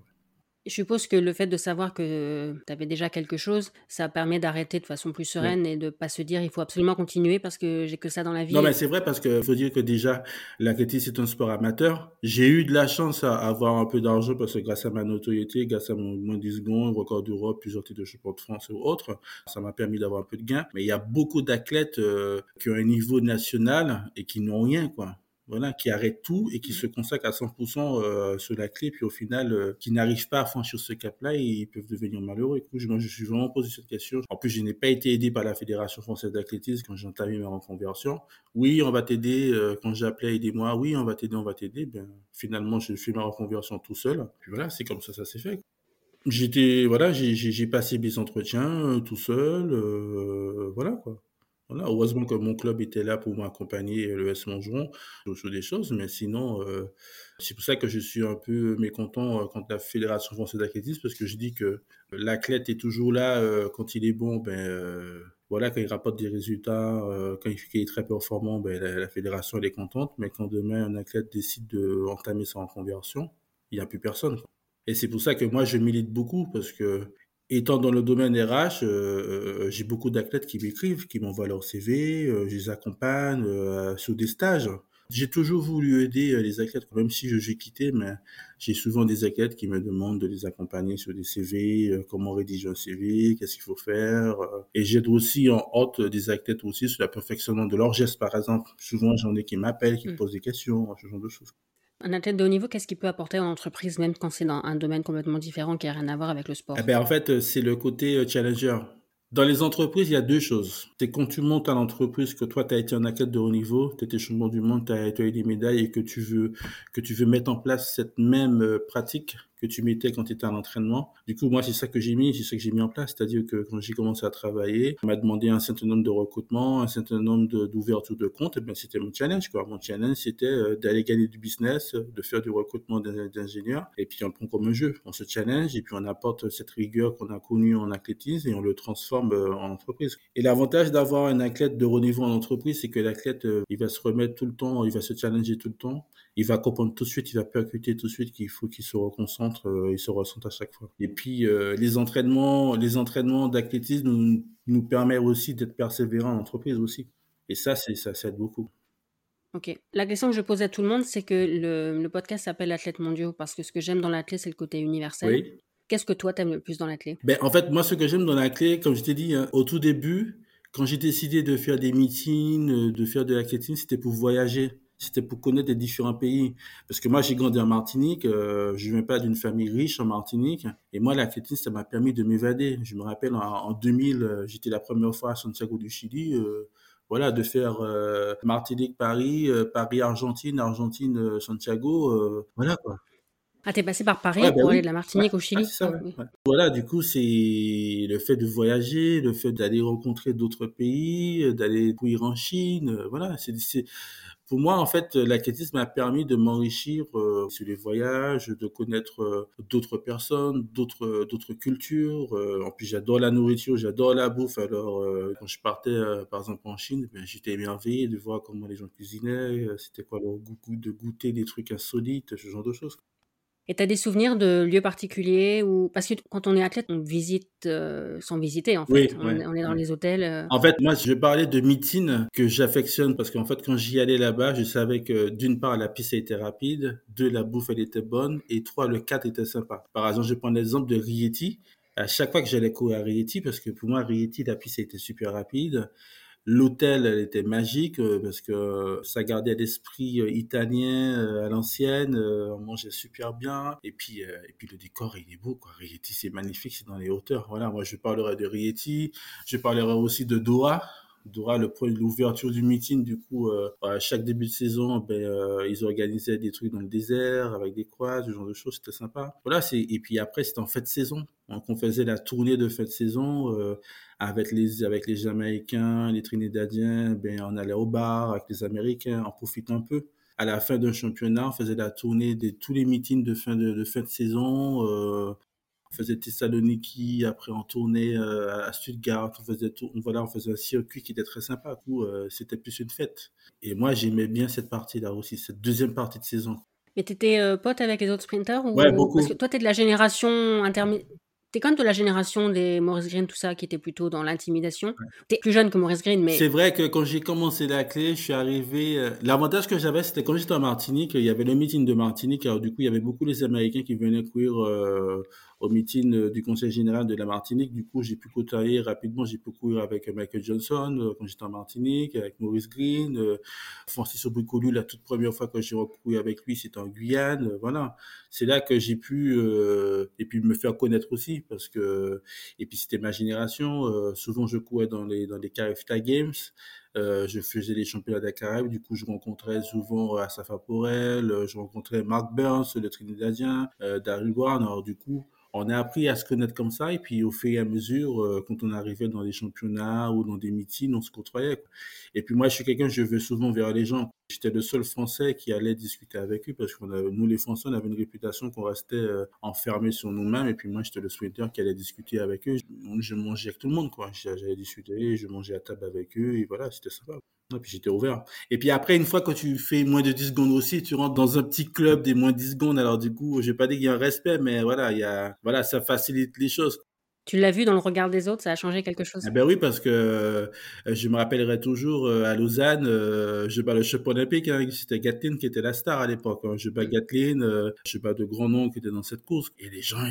Je suppose que le fait de savoir que tu avais déjà quelque chose, ça permet d'arrêter de façon plus sereine et de pas se dire il faut absolument continuer parce que j'ai que ça dans la vie. Non, mais c'est vrai parce qu'il faut dire que déjà, l'athlétisme c'est un sport amateur. J'ai eu de la chance à avoir un peu d'argent parce que grâce à ma notoriété, grâce à mon moins 10 secondes, record d'Europe, plusieurs titres de champion de France ou autres, ça m'a permis d'avoir un peu de gain. Mais il y a beaucoup d'athlètes euh, qui ont un niveau national et qui n'ont rien, quoi voilà, qui arrête tout et qui se consacre à 100% euh, sur la clé, puis au final, euh, qui n'arrivent pas à franchir ce cap-là, ils peuvent devenir malheureux. Et moi, je suis vraiment posé cette question. En plus, je n'ai pas été aidé par la Fédération française d'athlétisme quand j'ai entamé ma reconversion. Oui, on va t'aider. Euh, quand j'appelais, aidez-moi. Oui, on va t'aider, on va t'aider. Ben, finalement, je fais ma reconversion tout seul. Puis voilà, c'est comme ça, ça s'est fait. J'étais, voilà, j'ai passé mes entretiens tout seul. voilà, quoi heureusement que mon club était là pour m'accompagner, le S Montgeron, sur des choses, mais sinon, euh, c'est pour ça que je suis un peu mécontent euh, contre la Fédération française d'athlétisme, parce que je dis que l'athlète est toujours là euh, quand il est bon, ben voilà, quand il rapporte des résultats, quand il est très performant, ben la, fédération elle est contente, mais quand demain un athlète décide de entamer sa reconversion, il n'y a plus personne. Et c'est pour ça que moi je milite beaucoup parce que étant dans le domaine RH, euh, euh, j'ai beaucoup d'athlètes qui m'écrivent, qui m'envoient leur CV, euh, je les accompagne sur des stages. J'ai toujours voulu aider les athlètes, même si je j'ai quitté, mais j'ai souvent des athlètes qui me demandent de les accompagner sur des CV, comment rédiger un CV, qu'est-ce qu'il faut faire. Et j'aide aussi en hôte des athlètes aussi sur le perfectionnement de leurs gestes, par exemple. Souvent, j'en ai qui m'appellent, qui me mmh. posent des questions, ce genre de choses. Un athlète de haut niveau, qu'est-ce qu'il peut apporter en entreprise, même quand c'est dans un domaine complètement différent qui n'a rien à voir avec le sport? Eh ben, En fait, euh, c'est le côté euh, challenger. Dans les entreprises, il y a deux choses. C'est quand tu montes à l'entreprise, que toi, tu as été un athlète de haut niveau, tu étais champion du monde, tu as, eu des médailles et que tu veux que tu veux mettre en place cette même euh, pratique que tu mettais quand tu étais à l'entraînement. Du coup, moi, c'est ça que j'ai mis, c'est ça que j'ai mis en place. C'est-à-dire que quand j'ai commencé à travailler, on m'a demandé un certain nombre de recrutements, un certain nombre d'ouvertures de, comptes. Et bien, c'était mon challenge, quoi. Mon challenge, c'était euh, d'aller gagner du business, de faire du recrutement d'ingénieurs. Et puis, on le prend comme un jeu. On se challenge et puis on apporte cette rigueur qu'on a connue en athlétisme et on le transforme euh, en entreprise. Et l'avantage d'avoir un athlète de haut en entreprise, c'est que l'athlète, euh, il va se remettre tout le temps, il va se challenger tout le temps il va comprendre tout de suite, il va percuter tout de suite qu'il faut qu'il se reconcentre, euh, il se ressente à chaque fois. Et puis euh, les entraînements, les entraînements d'athlétisme nous, nous permettent aussi d'être persévérants en entreprise aussi. Et ça, c'est ça, ça aide beaucoup. Ok. La question que je pose à tout le monde, c'est que le, le podcast s'appelle Athlète mondiaux parce que ce que j'aime dans l'athlète, c'est le côté universel. Oui. Qu'est-ce que toi, t'aimes le plus dans l'athlète? Ben, En fait, moi, ce que j'aime dans l'athlète, comme je t'ai dit, hein, au tout début, quand j'ai décidé de faire des meetings, euh, de faire de l'athlétisme, c'était pour voyager c'était pour connaître les différents pays. Parce que moi, j'ai grandi en Martinique, euh, je viens pas d'une famille riche en Martinique, et moi, l'athlétisme, ça m'a permis de m'évader. Je me rappelle, en, 2000, euh, j'étais la première fois à Santiago du Chili, euh, voilà, de faire Martinique-Paris, Paris-Argentine, Argentine-Santiago, voilà quoi. Ah, t'es passé par Paris bah pour aller de la Martinique au Chili ça, ah, Voilà, du coup, c'est le fait de voyager, le fait d'aller rencontrer d'autres pays, d'aller courir en Chine, voilà, c'est pour moi, en fait, l'athlétisme m'a permis de m'enrichir euh, sur les voyages, de connaître euh, d'autres personnes, d'autres d'autres cultures. Euh, en plus, j'adore la nourriture, j'adore la bouffe. Alors, quand je partais, par exemple, en Chine, ben, j'étais émerveillé de voir comment les gens cuisinaient, c'était quoi leur goût de goûter des trucs insolites, ce genre de choses. Et tu as des souvenirs de lieux particuliers ou parce que quand on est athlète, on visite euh, sans visiter en fait. on, est dans les hôtels. Euh. En fait, moi, je parlais de meetings que j'affectionne parce qu'en fait, quand j'y allais là-bas, je savais que d'une part, la piste était rapide, deux, la bouffe elle était bonne et trois, le cadre était sympa. Par exemple, je prends l'exemple de Rieti. À chaque fois que j'allais courir à Rieti, parce que pour moi, Rieti, la piste était super rapide. L'hôtel, elle était magique euh, parce que ça gardait l'esprit euh, italien euh, à l'ancienne. on mangeait super bien. Et puis, et puis le décor, il est beau. Quoi. Rieti, c'est magnifique, c'est dans les hauteurs. Voilà, moi, je parlerai de Rieti. Je parlerai aussi de Doha. Doha, l'ouverture du meeting, du coup, à chaque début de saison, ben, ils organisaient des trucs dans le désert avec des croix, ce genre de choses, c'était sympa. Voilà, et puis après, c'était en fin de saison. Donc, on faisait la tournée de fin de saison avec les avec les Jamaïcains, les Trinidadiens, ben on allait au bar avec les Américains, on profite un peu. À la fin d'un championnat, on faisait la tournée de tous les meetings de fin de, fin de saison. Euh, on faisait Thessaloniki, après on tournait euh, à Stuttgart, on faisait tout, voilà, on faisait un circuit qui était très sympa. coup, euh, c'était plus une fête. Et moi, j'aimais bien cette partie-là aussi, cette deuxième partie de saison. Mais tu étais pote avec les autres sprinters ou... Ouais, beaucoup. Parce que toi, tu es de la génération intermédiaire T'es quand même de la génération des Maurice Green, tout ça, qui était plutôt dans l'intimidation. T'es plus jeune que Maurice Green, mais... C'est vrai que quand j'ai commencé la clé, je suis arrivé... Euh, l'avantage que j'avais, c'était quand j'étais en Martinique, il y avait le meeting de Martinique, alors du coup, il y avait beaucoup les Américains qui venaient courir euh, au meeting euh, du Conseil général de la Martinique. Du coup, j'ai pu côtoyer rapidement, j'ai pu courir avec Michael Johnson euh, quand j'étais en Martinique, avec Maurice Green, euh, Francis Obricolu, la toute première fois que j'ai couru avec lui, c'était en Guyane. voilà, c'est là que j'ai pu et puis me faire connaître aussi parce que et puis c'était ma génération. souvent, je courais dans les dans les Carifta Games. Euh, je faisais les championnats des Caraïbes, du coup je rencontrais souvent Asafa Porel, je rencontrais Mark Burns, le Trinidadien, euh, Daryl alors du coup on a appris à se connaître comme ça et puis au fur et à mesure, euh, quand on arrivait dans des championnats ou dans des meetings, on se côtoyait. Et puis moi, je suis quelqu'un, je vais souvent vers les gens. J'étais le seul Français qui allait discuter avec eux parce que nous, les Français, on avait une réputation qu'on restait euh, enfermés sur nous-mêmes. Et puis moi, j'étais le souhaiteur qui allait discuter avec eux. Je mangeais avec tout le monde, quoi. J'allais discuter, je mangeais à table avec eux et voilà, c'était sympa. Et puis j'étais ouvert. Et puis après, une fois que tu fais moins de 10 secondes aussi, tu rentres dans un petit club des moins de 10 secondes. Alors du coup, je vais pas dire qu'il y a un respect, mais voilà, il y a, voilà, ça facilite les choses. Tu l'as vu dans le regard des autres, ça a changé quelque chose? Eh Ben oui, parce que euh, je me rappellerai toujours euh, à Lausanne, euh, je bats le champion olympique, hein, c'était Gatlin qui était la star à l'époque. Hein. Je bats Gatlin, je bats de grands noms qui étaient dans cette course. Et les gens,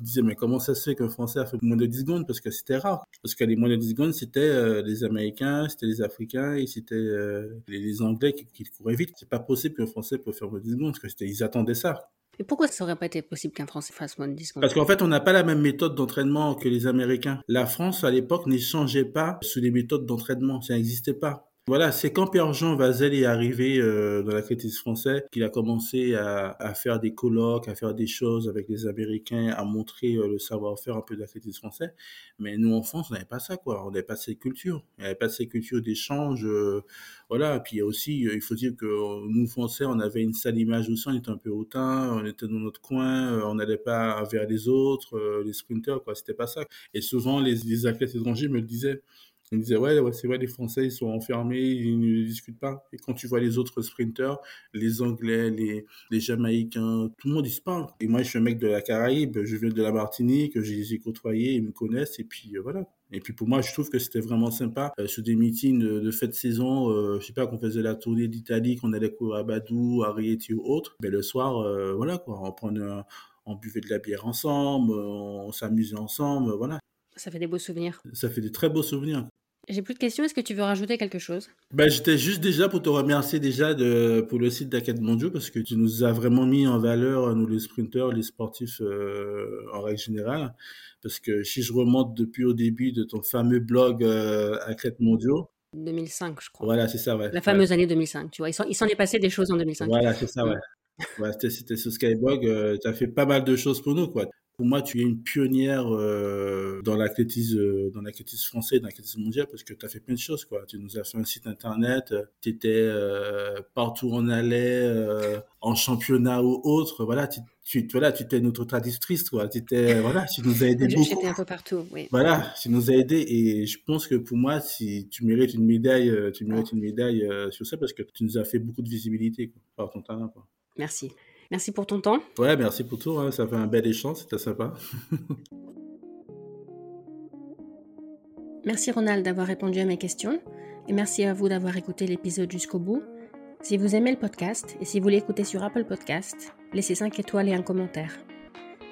ils disaient, mais comment ça se fait qu'un Français a fait moins de 10 secondes? Parce que c'était rare. Parce que les moins de 10 secondes, c'était les Américains, c'était les Africains et c'était les, Anglais qui, qui couraient vite. C'est pas possible qu'un Français puisse faire moins de 10 secondes, parce qu'ils attendaient ça. Et pourquoi ça aurait pas été possible qu'un Français fasse moins de 10 secondes Parce qu'en fait, on n'a pas la même méthode d'entraînement que les Américains. La France, à l'époque, n'échangeait pas sur les méthodes d'entraînement. Ça n'existait pas. Voilà, c'est quand Pierre-Jean Vazel est arrivé euh, dans l'athlétisme français qu'il a commencé à, faire des colloques, à faire des choses avec les Américains, à montrer euh, le savoir-faire un peu de l'athlétisme français. Mais nous, en France, on n'avait pas ça, quoi. On n'avait pas cette culture. Il n'y avait pas cette culture d'échange. Euh, voilà. Puis il y a aussi, il faut dire que nous, Français, on avait une sale image aussi. On était un peu hautain, on était dans notre coin, on n'allait pas vers les autres, les sprinters, quoi. C'était pas ça. Et souvent, les, les athlètes étrangers me le disaient. Ils disaient, ouais, ouais c'est vrai, les Français, ils sont enfermés, ils ne discutent pas. Et quand tu vois les autres sprinteurs, les Anglais, les, les Jamaïcains, tout le monde, ils se parle. Et moi, je suis un mec de la Caraïbe, je viens de la Martinique, je les ai côtoyés, ils me connaissent, et puis euh, voilà. Et puis pour moi, je trouve que c'était vraiment sympa euh, sur des meetings de, de saison. Euh, je sais pas qu'on faisait la tournée d'Italie, qu'on allait courir à Badou, à Rieti ou autre. Mais le soir, euh, voilà quoi, on prenait, un, on buvait de la bière ensemble, on s'amusait ensemble, voilà. Ça fait des beaux souvenirs. Ça fait des très beaux souvenirs. J'ai plus de questions. Est-ce que tu veux rajouter quelque chose? Ben, J'étais juste déjà pour te remercier déjà de, pour le site d'Aquette Mondiaux parce que tu nous as vraiment mis en valeur, nous les sprinteurs, les sportifs euh, en règle générale. Parce que si je remonte depuis au début de ton fameux blog euh, Aquette Mondiaux, 2005, je crois. Voilà, c'est ça, ouais. La fameuse ouais. année 2005, tu vois. Il s'en est passé des choses en 2005. Voilà, c'est ça, ouais. ouais c'était sur Skyblog. Euh, tu as fait pas mal de choses pour nous, quoi. Pour moi, tu es une pionnière euh, dans l'athlétisme, euh, dans l'athlétisme français, dans l'athlétisme mondial, parce que tu as fait plein de choses, quoi. Tu nous as fait un site internet, tu étais euh, partout où on allait, euh, en championnat ou autre. Voilà, tu, tu, voilà, tu étais notre traductrice, quoi. Tu étais, voilà, tu nous as aidé beaucoup. J'étais un peu partout, oui. Voilà, tu nous as aidé et je pense que pour moi, si tu mérites une médaille, tu mérites une médaille sur ça parce que tu nous as fait beaucoup de visibilité, quoi, par ton talent, quoi. Merci. Merci pour ton temps. Ouais, merci pour tout. Hein. Ça fait un bel échange, c'était sympa. [laughs] merci Ronald d'avoir répondu à mes questions et merci à vous d'avoir écouté l'épisode jusqu'au bout. Si vous aimez le podcast et si vous l'écoutez sur Apple Podcast, laissez 5 étoiles et un commentaire.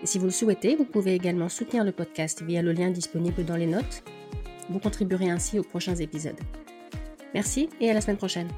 Et si vous le souhaitez, vous pouvez également soutenir le podcast via le lien disponible dans les notes. Vous contribuerez ainsi aux prochains épisodes. Merci et à la semaine prochaine.